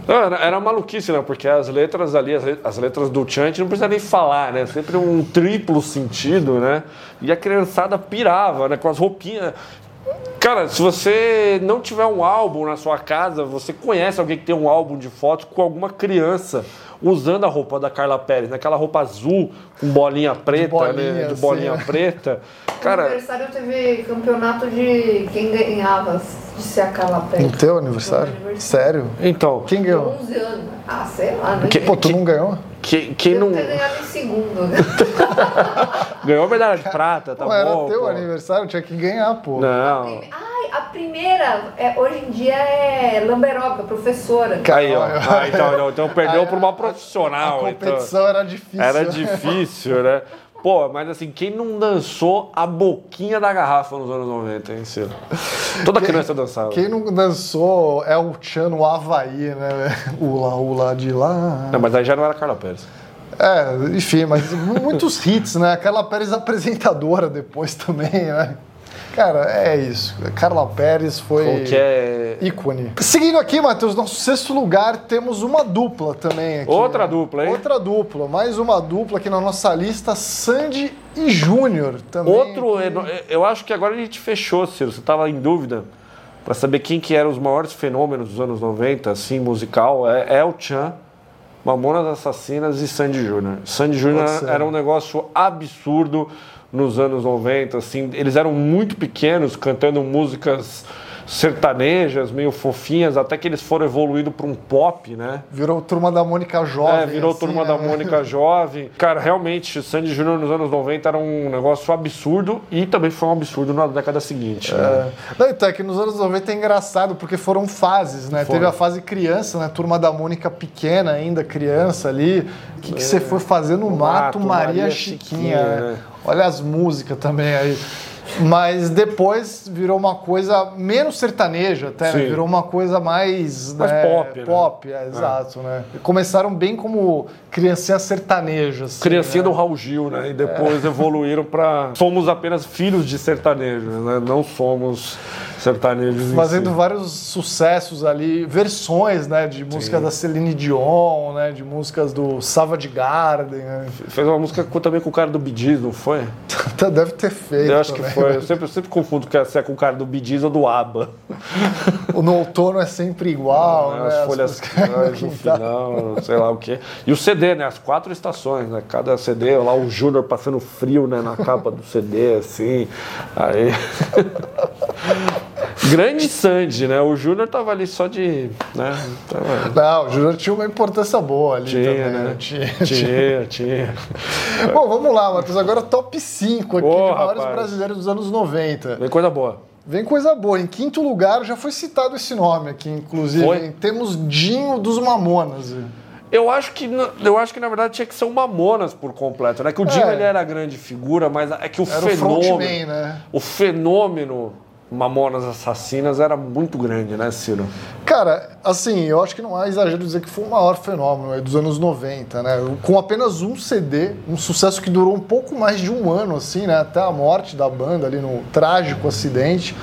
Não, era, maluquice, né? Porque as letras ali, as, as letras do Chan, a gente não precisa nem falar, né? Sempre um triplo sentido, né? E a criançada pirava, né? Com as roupinhas. Cara, se você não tiver um álbum na sua casa, você conhece alguém que tem um álbum de fotos com alguma criança usando a roupa da Carla Pérez, né? Aquela roupa azul com bolinha preta, bolinha, né? De bolinha né? preta. No Cara, aniversário teve campeonato de quem ganhava de ser a Carla Pérez. No teu aniversário? No. Sério? então, Quem ganhou? 11 anos. Ah, sei lá, né? Pô, tu não ganhou? quem, quem não ter ganhado em segundo, né? ganhou a medalha de prata, tá Pô, era bom? teu pô. aniversário, tinha que ganhar, pô. Não. Ai, a primeira, é, hoje em dia é Lamberoca, professora. Aí, ó. Ah, então, então perdeu por uma A profissional. então. competição era difícil. Era né? difícil, né? Pô, mas assim, quem não dançou a boquinha da garrafa nos anos 90, hein, Ciro? Toda criança dançava. Quem não dançou é o Chan no Havaí, né? Ula, ula de lá. Não, mas aí já não era Carla Pérez. É, enfim, mas muitos hits, né? Carla Pérez apresentadora depois também, né? Cara, é isso. Carla Pérez foi é. ícone. Seguindo aqui, Matheus, nosso sexto lugar, temos uma dupla também aqui. Outra né? dupla, hein? Outra dupla, mais uma dupla aqui na nossa lista, Sandy e Júnior também. Outro. Eu acho que agora a gente fechou, Ciro. Você tava em dúvida pra saber quem que eram os maiores fenômenos dos anos 90, assim, musical. É, é o Chan. Mamonas Assassinas e Sandy Júnior. Sandy Júnior era um negócio absurdo nos anos 90, assim, eles eram muito pequenos, cantando músicas sertanejas, meio fofinhas, até que eles foram evoluindo para um pop, né? Virou Turma da Mônica Jovem. É, virou assim, Turma né? da Mônica Jovem. Cara, realmente, Sandy Júnior nos anos 90 era um negócio absurdo e também foi um absurdo na década seguinte. né? É. Não, então é que nos anos 90 é engraçado, porque foram fases, né? Foram. Teve a fase criança, né? Turma da Mônica pequena ainda, criança ali. O que, que você foi fazer no mato, mato, Maria, Maria Chiquinha? Chiquinha, né? né? Olha as músicas também aí. Mas depois virou uma coisa menos sertaneja até, né? Virou uma coisa mais... Mais né, pop, né? Pop, é, exato, né? E Começaram bem como criancinha sertaneja. assim, Criancinha né? do Raul Gil, né? E depois evoluíram para somos apenas filhos de sertanejos, né? Não somos sertanejos fazendo si. vários sucessos ali, versões, né, de músicas da Celine Dion, né, de músicas do Savage Garden, né? Fez uma música também com o cara do Gees, não foi? Até deve ter feito. Eu acho que foi. né? Eu sempre, eu sempre confundo que é- se é com o cara do Gees ou do ABBA. O No outono é sempre igual, né? as as folhas que- finais, no final, sei lá o quê. E o CD, né? As quatro estações, né? Cada CD, lá o Júnior passando frio né? na capa do CD, assim. Aí. Grande Sandy, né? O Júnior tava ali só de. Né? Tava- Não, o Júnior tinha uma importância boa ali Tinha, também, né? né? Tinha, Tinha, tinha. Bom, vamos lá, Matheus. Agora top 5 aqui Ô, de maiores brasileiros dos anos 90. Vem coisa boa. Vem coisa boa. Em quinto lugar, já foi citado esse nome aqui, inclusive. Foi? Temos Dinho dos Mamonas. Eu acho que na- eu acho que na verdade tinha que ser o Mamonas por completo, né? Que o Dinho É. ele era a grande figura, mas é que o Era o fenômeno, frontman, né? o fenômeno Mamonas Assassinas era muito grande, né, Ciro? Cara, assim, eu acho que não há exagero dizer que foi o maior fenômeno aí dos anos 90, né? Com apenas um CD, um sucesso que durou um pouco mais de um ano, assim, né? Até a morte da banda ali no trágico acidente.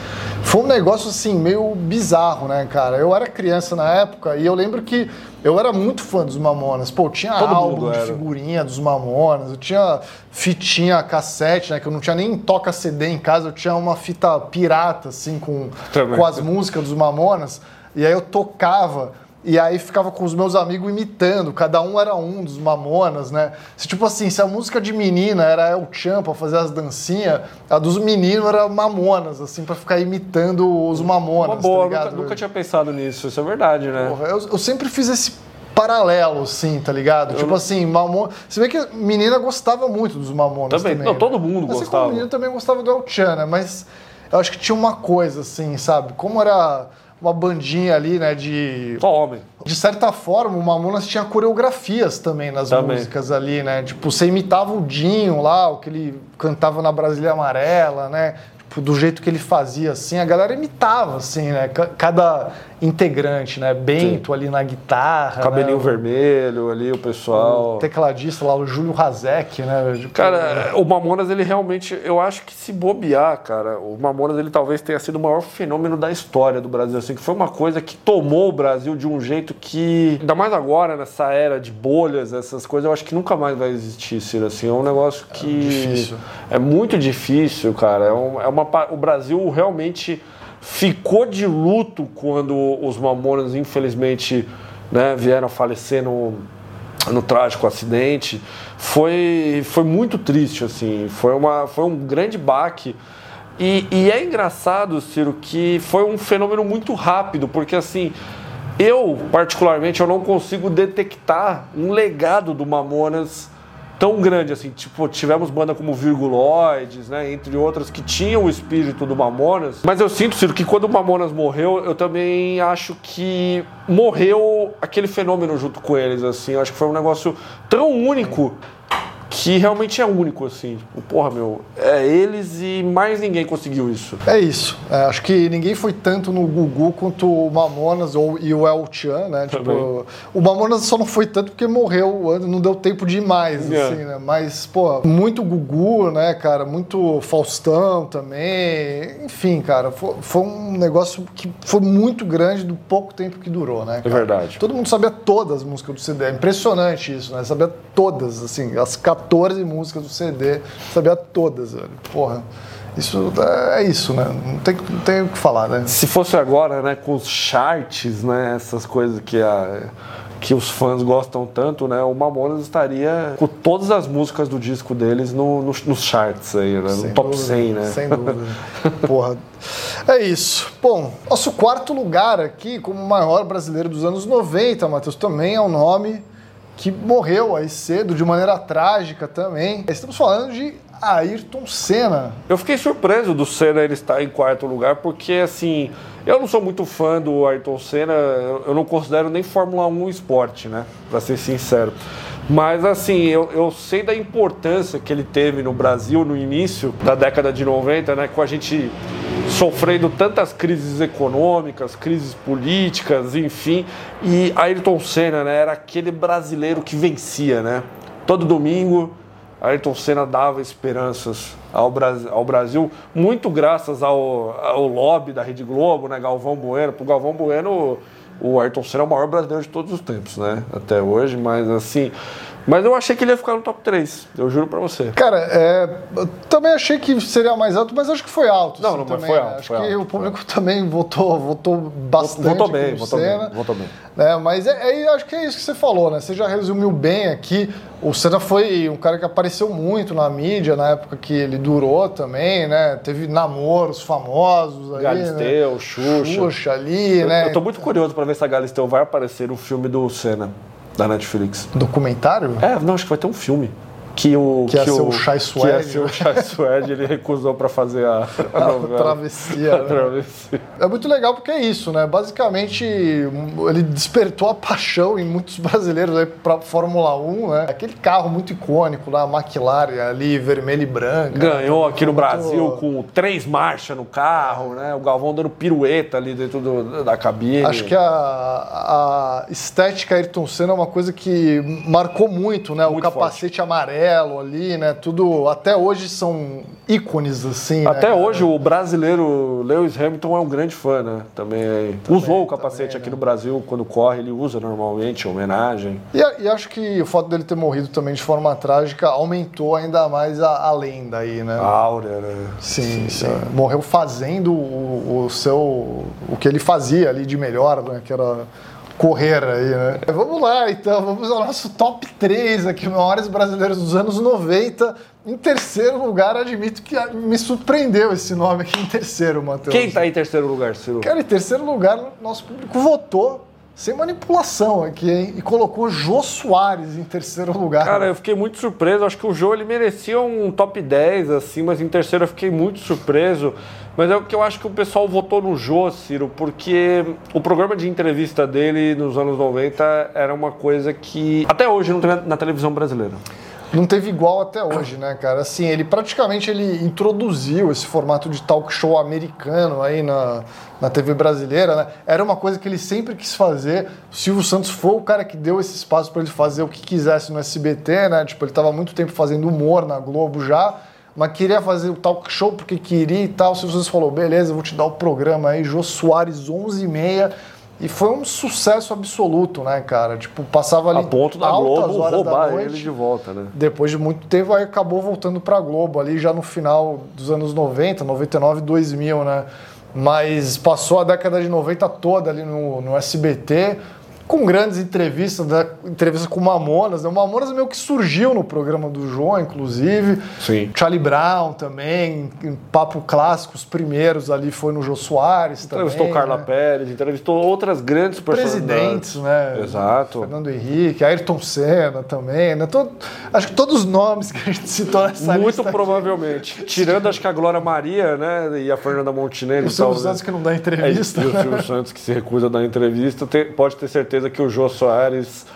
Foi um negócio, assim, meio bizarro, né, cara? Eu era criança na época e eu lembro que eu era muito fã dos Mamonas. Pô, tinha Todo álbum de figurinha dos Mamonas, eu tinha fitinha cassete, né? Que eu não tinha nem toca CD em casa, eu tinha uma fita pirata, assim, com, Também. com as músicas dos Mamonas. E aí eu tocava. E aí ficava com os meus amigos imitando, cada um era um dos Mamonas, né? Se, tipo assim, se a música de menina era El Chan pra fazer as dancinhas, a dos meninos era Mamonas, assim, pra ficar imitando os Mamonas, Uma boa, tá ligado? nunca, nunca tinha pensado nisso, isso é verdade, né? Porra, eu, eu sempre fiz esse paralelo, assim, tá ligado? tipo assim, Mamon... Você vê que menina gostava muito dos Mamonas Também. também. Não, né? todo mundo assim gostava. como menino também gostava do El Chan, né? Mas eu acho que tinha uma coisa, assim, sabe? Como era uma bandinha ali, né, de... Só homem. De certa forma, o Mamonas tinha coreografias também nas Também. músicas ali, né? Tipo, você imitava o Dinho lá, o que ele cantava na Brasília Amarela, né? Tipo, do jeito que ele fazia, assim, a galera imitava, assim, né? Ca- Cada integrante, né? Bento ali na guitarra. Cabelinho né? vermelho ali, o pessoal. O tecladista lá, o Júlio Razek, né? Tipo, Cara, o Mamonas, ele realmente, eu acho que se bobear, cara, o Mamonas, ele talvez tenha sido o maior fenômeno da história do Brasil, assim, que foi uma coisa que tomou o Brasil de um jeito que, ainda mais agora, nessa era de bolhas, essas coisas, eu acho que nunca mais vai existir, Ciro, assim, é um negócio que... difícil. É muito difícil, cara, é, um- é uma... pa- O Brasil realmente ficou de luto quando os Mamonas, infelizmente, né, vieram a falecer no, no trágico acidente. Foi, foi muito triste assim. Foi, uma, foi um grande baque. E, e é engraçado Ciro que foi um fenômeno muito rápido porque assim eu particularmente eu não consigo detectar um legado do Mamonas tão grande assim tipo tivemos banda como Virguloides né entre outras que tinham o espírito do Mamonas. Mas eu sinto Ciro que quando o Mamonas morreu eu também acho que morreu aquele fenômeno junto com eles assim. Eu acho que foi um negócio tão único que realmente é único assim tipo, porra meu é eles e mais ninguém conseguiu isso É isso. É, acho que ninguém foi tanto no Gugu quanto o Mamonas ou, e o El Chan, né? Tipo, o Mamonas só não foi tanto porque morreu, não deu tempo de ir mais, É. assim, né? Mas, pô, muito Gugu, né, cara? Muito Faustão também. Enfim, cara, foi, foi um negócio que foi muito grande do pouco tempo que durou, né? cara? verdade. Todo mundo sabia todas as músicas do CD. É impressionante isso, né? Sabia todas, assim, as 14 músicas do CD, sabia todas, velho. Porra. Isso é isso, né? Não tem, não tem o que falar, né? Se fosse agora, né, com os charts, né, essas coisas que, a, que os fãs gostam tanto, né, o Mamonas estaria com todas as músicas do disco deles no, no- nos charts aí, né, no top dúvida, 100, né? Sem dúvida. Porra. É isso. Bom, nosso quarto lugar aqui, como maior brasileiro dos anos 90, Matheus, também é um nome que morreu aí cedo, de maneira trágica também. Estamos falando de Ayrton Senna. Eu fiquei surpreso do Senna ele estar em quarto lugar, porque assim, eu não sou muito fã do Ayrton Senna, eu não considero nem Fórmula 1 um esporte, né? Pra ser sincero. Mas assim, eu, eu sei da importância que ele teve no Brasil no início da década de 90, né? Com a gente sofrendo tantas crises econômicas, crises políticas, enfim. E Ayrton Senna, né? Era aquele brasileiro que vencia, né? Todo domingo Ayrton Senna dava esperanças ao Brasil, ao Brasil muito graças ao, ao lobby da Rede Globo, né, Galvão Bueno. Pro Galvão Bueno, o Ayrton Senna é o maior brasileiro de todos os tempos, né, até hoje, mas assim... Mas eu achei que ele ia ficar no top 3, eu juro pra você. Cara, é, também achei que seria mais alto, mas acho que foi alto. Não, assim, não, mas também, foi né? alto, Acho foi que alto, o público também votou, votou bastante. Votou bem, votou Senna. bem, votou bem. né? Mas é, é- acho que é isso que você falou, né? Você já resumiu bem aqui. O Senna foi um cara que apareceu muito na mídia na época que ele durou também, né? Teve namoros famosos ali, Galisteu, né? Xuxa. Xuxa ali, Eu, né? eu tô muito curioso pra ver se a Galisteu vai aparecer no filme do Senna, da Netflix. Documentário? É, não, acho que vai ter um filme. Que o Que ia ser o Chai que ia Suede, ser o né? Chai Suede, ele recusou para fazer a, a A travessia, A né? travessia. É muito legal porque é isso, né? Basicamente, ele despertou a paixão em muitos brasileiros aí pra Fórmula 1, né? Aquele carro muito icônico lá, a McLaren ali, vermelho e branca. Ganhou aqui no Muito- Brasil com três marchas no carro, né? O Galvão dando pirueta ali dentro do- da cabine. Acho que a, a estética Ayrton Senna é uma coisa que marcou muito, né? Muito o capacete amarelo ali, né? Tudo. Até hoje são ícones, assim. né, Até cara? hoje o brasileiro Lewis Hamilton é um grande fã, né? Também, usou o capacete também, aqui né? no Brasil quando corre, ele usa normalmente, em homenagem. E, e acho que o fato dele ter morrido também de forma trágica aumentou ainda mais a, a lenda aí, né? A áurea, né? Sim, sim. Morreu fazendo o, o seu. o que ele fazia ali de melhor, né? Que era correr aí, né? Vamos lá, então, vamos ao nosso top 3 aqui, maiores brasileiros dos anos 90. Em terceiro lugar, admito que me surpreendeu esse nome aqui em terceiro, Matheus. Quem tá em terceiro lugar, Ciro? Cara, em terceiro lugar, nosso público votou sem manipulação aqui, hein? E colocou Jô Soares em terceiro lugar. Cara, eu fiquei muito surpreso. Acho que o Jô ele merecia um top 10, assim, mas em terceiro eu fiquei muito surpreso. Mas é o que eu acho que o pessoal votou no Jô, Ciro, porque o programa de entrevista dele nos anos 90 era uma coisa que até hoje não tem na- na televisão brasileira. Não teve igual até hoje, né, cara? Assim, ele praticamente ele introduziu esse formato de talk show americano aí na, na TV brasileira, né? Era uma coisa que ele sempre quis fazer. O Silvio Santos foi o cara que deu esse espaço para ele fazer o que quisesse no SBT, né? Tipo, ele tava há muito tempo fazendo humor na Globo já, mas queria fazer o talk show porque queria e tal. O Silvio Santos falou: beleza, vou te dar o programa aí, Jô Soares 11 e foi um sucesso absoluto, né, cara? Tipo, passava ali A ponto da Globo roubar noite. ele de volta, né? Depois de muito tempo, aí acabou voltando pra Globo, ali já no final dos anos 90, 99, 2000, né? Mas passou a década de 90 toda ali no, no SBT, com grandes entrevistas, né? entrevistas com Mamonas. Né? O Mamonas meio que surgiu no programa do João, inclusive. Sim. Charlie Brown também, em papo clássico, os primeiros ali foi no Jô Soares Entrevistou também. Carla né? Pérez, entrevistou outras grandes presidentes, né? Exato. Fernando Henrique, Ayrton Senna também, né? Todo- acho que todos os nomes que a gente citou nessa Muito provavelmente. Tirando, acho que a Glória Maria, né? E a Fernanda Montenegro. E o Silvio. Santos que não dá É, entrevista. e o Silvio Santos que se recusa a dar entrevista, te- pode ter certeza que o Jô Soares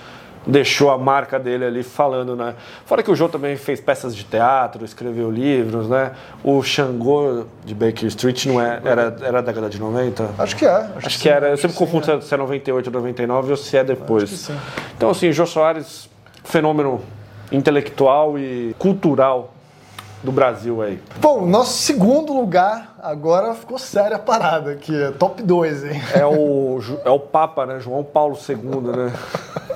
deixou a marca dele ali falando, né? Fora que o Jô também fez peças de teatro, escreveu livros, né? O Xangô de Baker Street não é, era, era da década de 90? Acho que é. Acho, Acho sim, que era, eu sempre sim, confundo né? se é 98 ou 99 ou se é depois. Que sim. Então, assim, o Jô Soares, fenômeno intelectual e cultural do Brasil aí. Bom, nosso segundo lugar, agora ficou séria a parada aqui. É top 2, hein? É o, é o Papa, né? João Paulo II, né?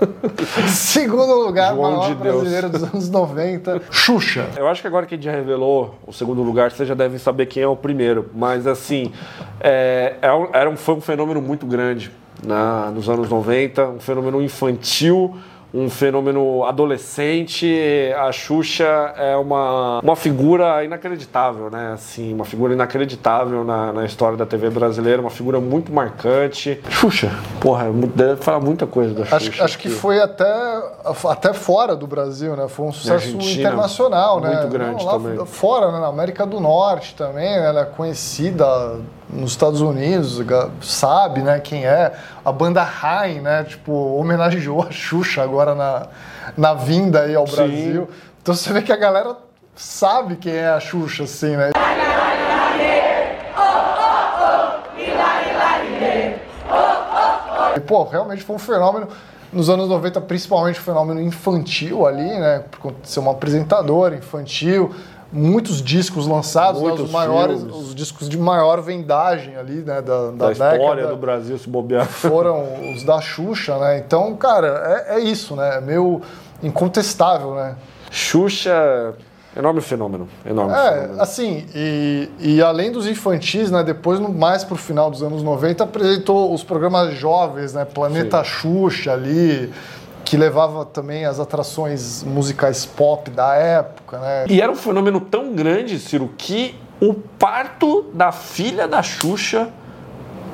segundo lugar, João maior de Deus. brasileiro dos anos 90, Xuxa. Eu acho que agora que a gente já revelou o segundo lugar, vocês já devem saber quem é o primeiro. Mas, assim, é, é era um, foi um fenômeno muito grande na, nos anos 90, um fenômeno infantil, um fenômeno adolescente. A Xuxa é uma, uma figura inacreditável, né? Assim, uma figura inacreditável na, na história da TV brasileira, uma figura muito marcante. Xuxa, porra, deve falar muita coisa da Xuxa. Acho, acho que foi até, até fora do Brasil, né? Foi um sucesso Argentina, internacional, né? muito grande lá também. Fora, né? na América do Norte também, né? ela é conhecida nos Estados Unidos, sabe, né? Quem é. A banda Rain, né? Tipo, homenageou a Xuxa agora na, na vinda aí ao Sim. Brasil. Então você vê que a galera sabe quem é a Xuxa, assim, né? E, pô, realmente foi um fenômeno nos anos 90, principalmente um fenômeno infantil ali, né? Por ser uma apresentadora infantil, muitos discos lançados, né, Muitos os maiores, filmes. os discos de maior vendagem ali, né? Da, da, da história década do Brasil se bobear. foram os da Xuxa, né? Então, cara, é, é isso, né? É meio incontestável, né? Xuxa, enorme fenômeno. Enorme É, fenômeno. assim, e, e além dos infantis, né, depois, mais pro final dos anos 90, apresentou os programas jovens, né, Planeta Xuxa ali, que levava também as atrações musicais pop da época, né? E era um fenômeno tão grande, Ciro, que o parto da filha da Xuxa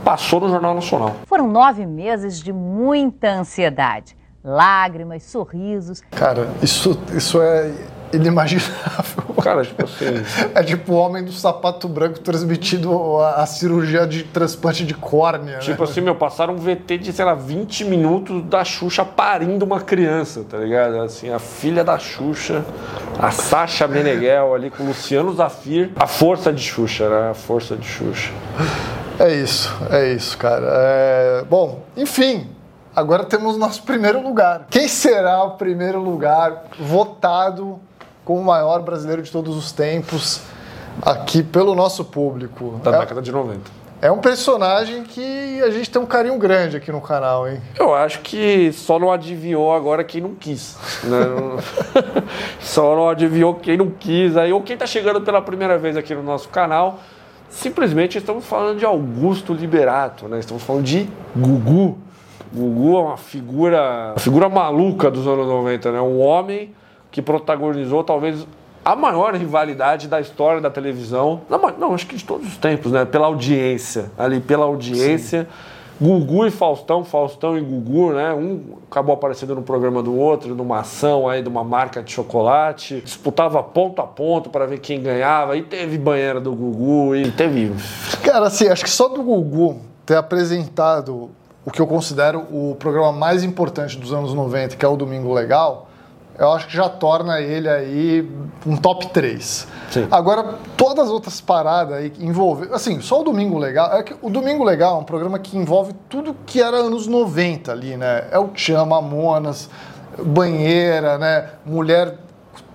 passou no Jornal Nacional. Foram nove meses de muita ansiedade. Lágrimas, sorrisos. Cara, isso, isso é inimaginável. Cara, tipo assim. É tipo o homem do sapato branco transmitindo a, a cirurgia de transplante de córnea. Tipo né? assim, meu, passaram um VT de, sei lá, 20 minutos da Xuxa parindo uma criança, tá ligado? Assim, a filha da Xuxa, a Sasha Meneghel ali com o Luciano Zafir. A força de Xuxa, né? A força de Xuxa. É isso, é isso, cara. É, Bom, enfim, agora temos nosso primeiro lugar. Quem será o primeiro lugar votado como o maior brasileiro de todos os tempos aqui pelo nosso público? Da É- década de 90. É um personagem que a gente tem um carinho grande aqui no canal, hein? Eu acho que só não adivinhou agora quem não quis. Né? só não adivinhou quem não quis. Aí, ou quem tá chegando pela primeira vez aqui no nosso canal, simplesmente estamos falando de Augusto Liberato, né? Estamos falando de Gugu. Gugu é uma figura, uma figura maluca dos anos 90, né? Um homem que protagonizou talvez a maior rivalidade da história da televisão. Não, não, acho que de todos os tempos, né? Pela audiência. Ali, pela audiência. Gugu e Faustão, Faustão e Gugu, né? Um acabou aparecendo no programa do outro, numa ação aí de uma marca de chocolate. Disputava ponto a ponto para ver quem ganhava. E teve banheira do Gugu e teve. Cara, assim, acho que só do Gugu ter apresentado o que eu considero o programa mais importante dos anos 90, que é o Domingo Legal, eu acho que já torna ele aí um top 3. Sim. Agora, todas as outras paradas aí que envolvem. Assim, só o Domingo Legal. É que o Domingo Legal é um programa que envolve tudo que era anos 90 ali, né? É o Tchan, Mamonas, banheira, né? Mulher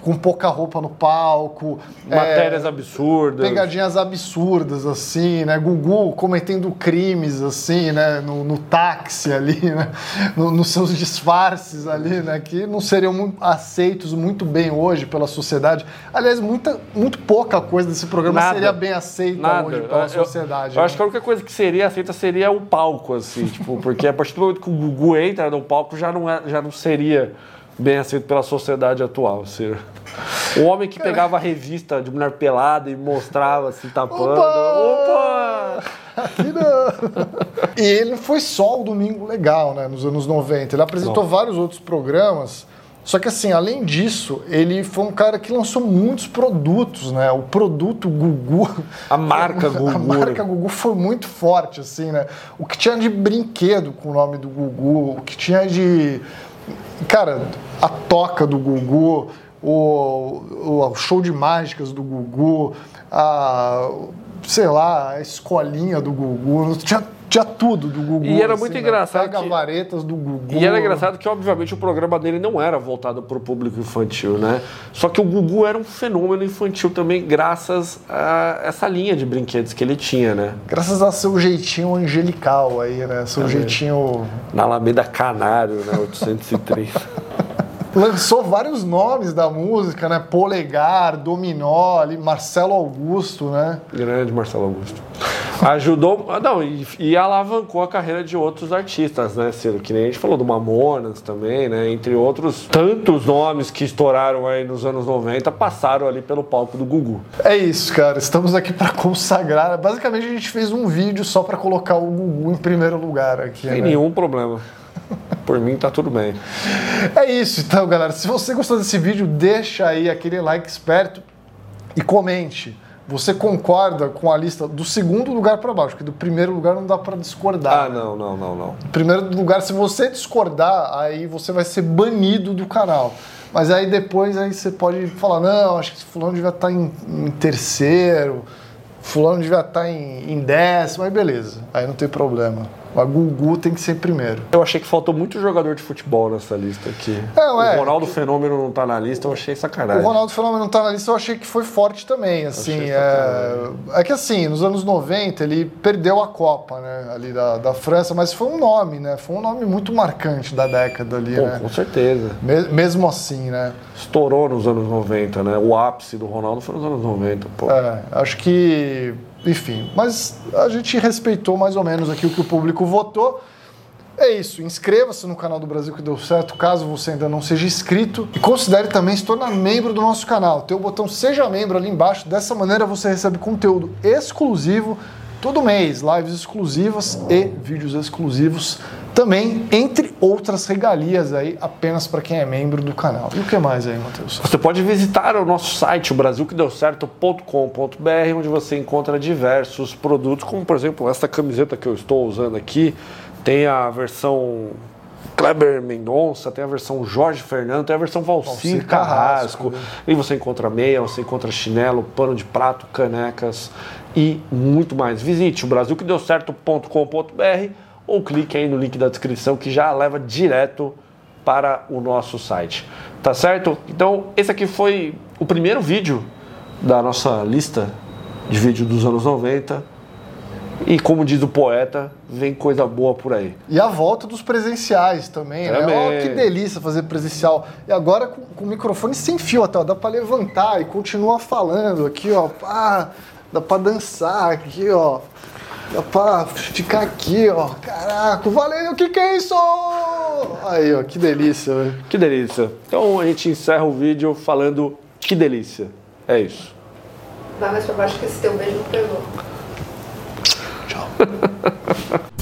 com pouca roupa no palco. é, Matérias absurdas. pegadinhas absurdas, assim, né? Gugu cometendo crimes, assim, né? No, no táxi ali, né? No- nos seus disfarces ali, né? Que não seriam aceitos muito bem hoje pela sociedade. Aliás, muita, muito pouca coisa desse programa Nada. seria bem aceita Nada. hoje pela Eu- sociedade. Eu, né? acho que a única coisa que seria aceita seria o palco, assim, tipo, porque a partir do momento que o Gugu entra no palco já não, é, já não seria bem aceito pela sociedade atual. Assim. O homem que pegava a revista de mulher pelada e mostrava se tapando. Opa! Opa! Aqui não. e ele foi só o Domingo Legal, né? Nos anos 90. Ele apresentou vários outros programas. Só que assim, além disso, ele foi um cara que lançou muitos produtos, né? O produto Gugu. A marca Gugu, A marca? Gugu foi muito forte, assim, né? O que tinha de brinquedo com o nome do Gugu, o que tinha de. Cara, a toca do Gugu, o, o show de mágicas do Gugu, a. sei lá, a escolinha do Gugu, tinha, tinha tudo do Gugu. E era assim, muito né? engraçado Pega que- varetas do Gugu. E era engraçado que, obviamente, o programa dele não era voltado para o público infantil, né? Só que o Gugu era um fenômeno infantil também, graças a essa linha de brinquedos que ele tinha, né? Graças a seu jeitinho angelical aí, né? Seu jeitinho. Na Alameda Canário, né? 830. Lançou vários nomes da música, né? Polegar, Dominó, ali, Marcelo Augusto, né? Grande Marcelo Augusto. Ajudou, ah, não, e, e alavancou a carreira de outros artistas, né, Ciro? Que nem a gente falou do Mamonas também, né? Entre outros tantos nomes que estouraram aí nos anos 90, passaram ali pelo palco do Gugu. É isso, cara. Estamos aqui para consagrar. Basicamente, a gente fez um vídeo só para colocar o Gugu em primeiro lugar aqui. Sem né? nenhum problema. Por mim tá tudo bem. É isso, então, galera. Se você gostou desse vídeo, deixa aí aquele like esperto e comente. Você concorda com a lista do segundo lugar para baixo? Porque do primeiro lugar não dá para discordar. Ah, não, não, não, não. Em primeiro lugar, se você discordar, aí você vai ser banido do canal. Mas aí depois aí você pode falar, não, acho que fulano devia estar em, em terceiro, fulano devia estar em, em décimo, aí beleza, aí não tem problema. A Gugu tem que ser primeiro. Eu achei que faltou muito jogador de futebol nessa lista aqui. Não, é. O Ronaldo Fenômeno não tá na lista, eu achei sacanagem. O Ronaldo Fenômeno não tá na lista, eu achei que foi forte também, assim. É, é que assim, nos anos 90 ele perdeu a Copa, né, ali da, da França, mas foi um nome, né, foi um nome muito marcante da década ali, Pô, né. com certeza. Me- Mesmo assim, né. Estourou nos anos 90, né? O ápice do Ronaldo foi nos anos 90, pô. É, acho que, enfim, mas a gente respeitou mais ou menos aqui o que o público votou. É isso, inscreva-se no canal do Brasil que deu certo, caso você ainda não seja inscrito. E considere também se tornar membro do nosso canal. Tem o botão Seja Membro ali embaixo. Dessa maneira você recebe conteúdo exclusivo todo mês, lives exclusivas e vídeos exclusivos Também, entre outras regalias aí, apenas para quem é membro do canal. E o que mais aí, Matheus? Você pode visitar o nosso site, o brasilquedeucerto.com.br, onde você encontra diversos produtos, como por exemplo esta camiseta que eu estou usando aqui. Tem a versão Kleber Mendonça, tem a versão Jorge Fernando, tem a versão Valcir Valcir Carrasco. Carrasco, né? E você encontra meia, você encontra chinelo, pano de prato, canecas e muito mais. Visite o brasilquedeucerto.com.br ou clique aí no link da descrição que já leva direto para o nosso site. Tá certo? Então, esse aqui foi o primeiro vídeo da nossa lista de vídeo dos anos 90. E como diz o poeta, vem coisa boa por aí. E a volta dos presenciais também, né? Também. Ó, que delícia fazer presencial. E agora com, com o microfone sem fio, até, ó, dá pra levantar e continuar falando aqui, ó. Ah, dá pra dançar aqui, ó. Dá pra ficar aqui, ó. Caraca, valeu, o que que é isso? Aí, ó, que delícia, velho. Que delícia. Então a gente encerra o vídeo falando que delícia. É isso. Vai mais pra baixo que esse teu beijo não pegou. Tchau.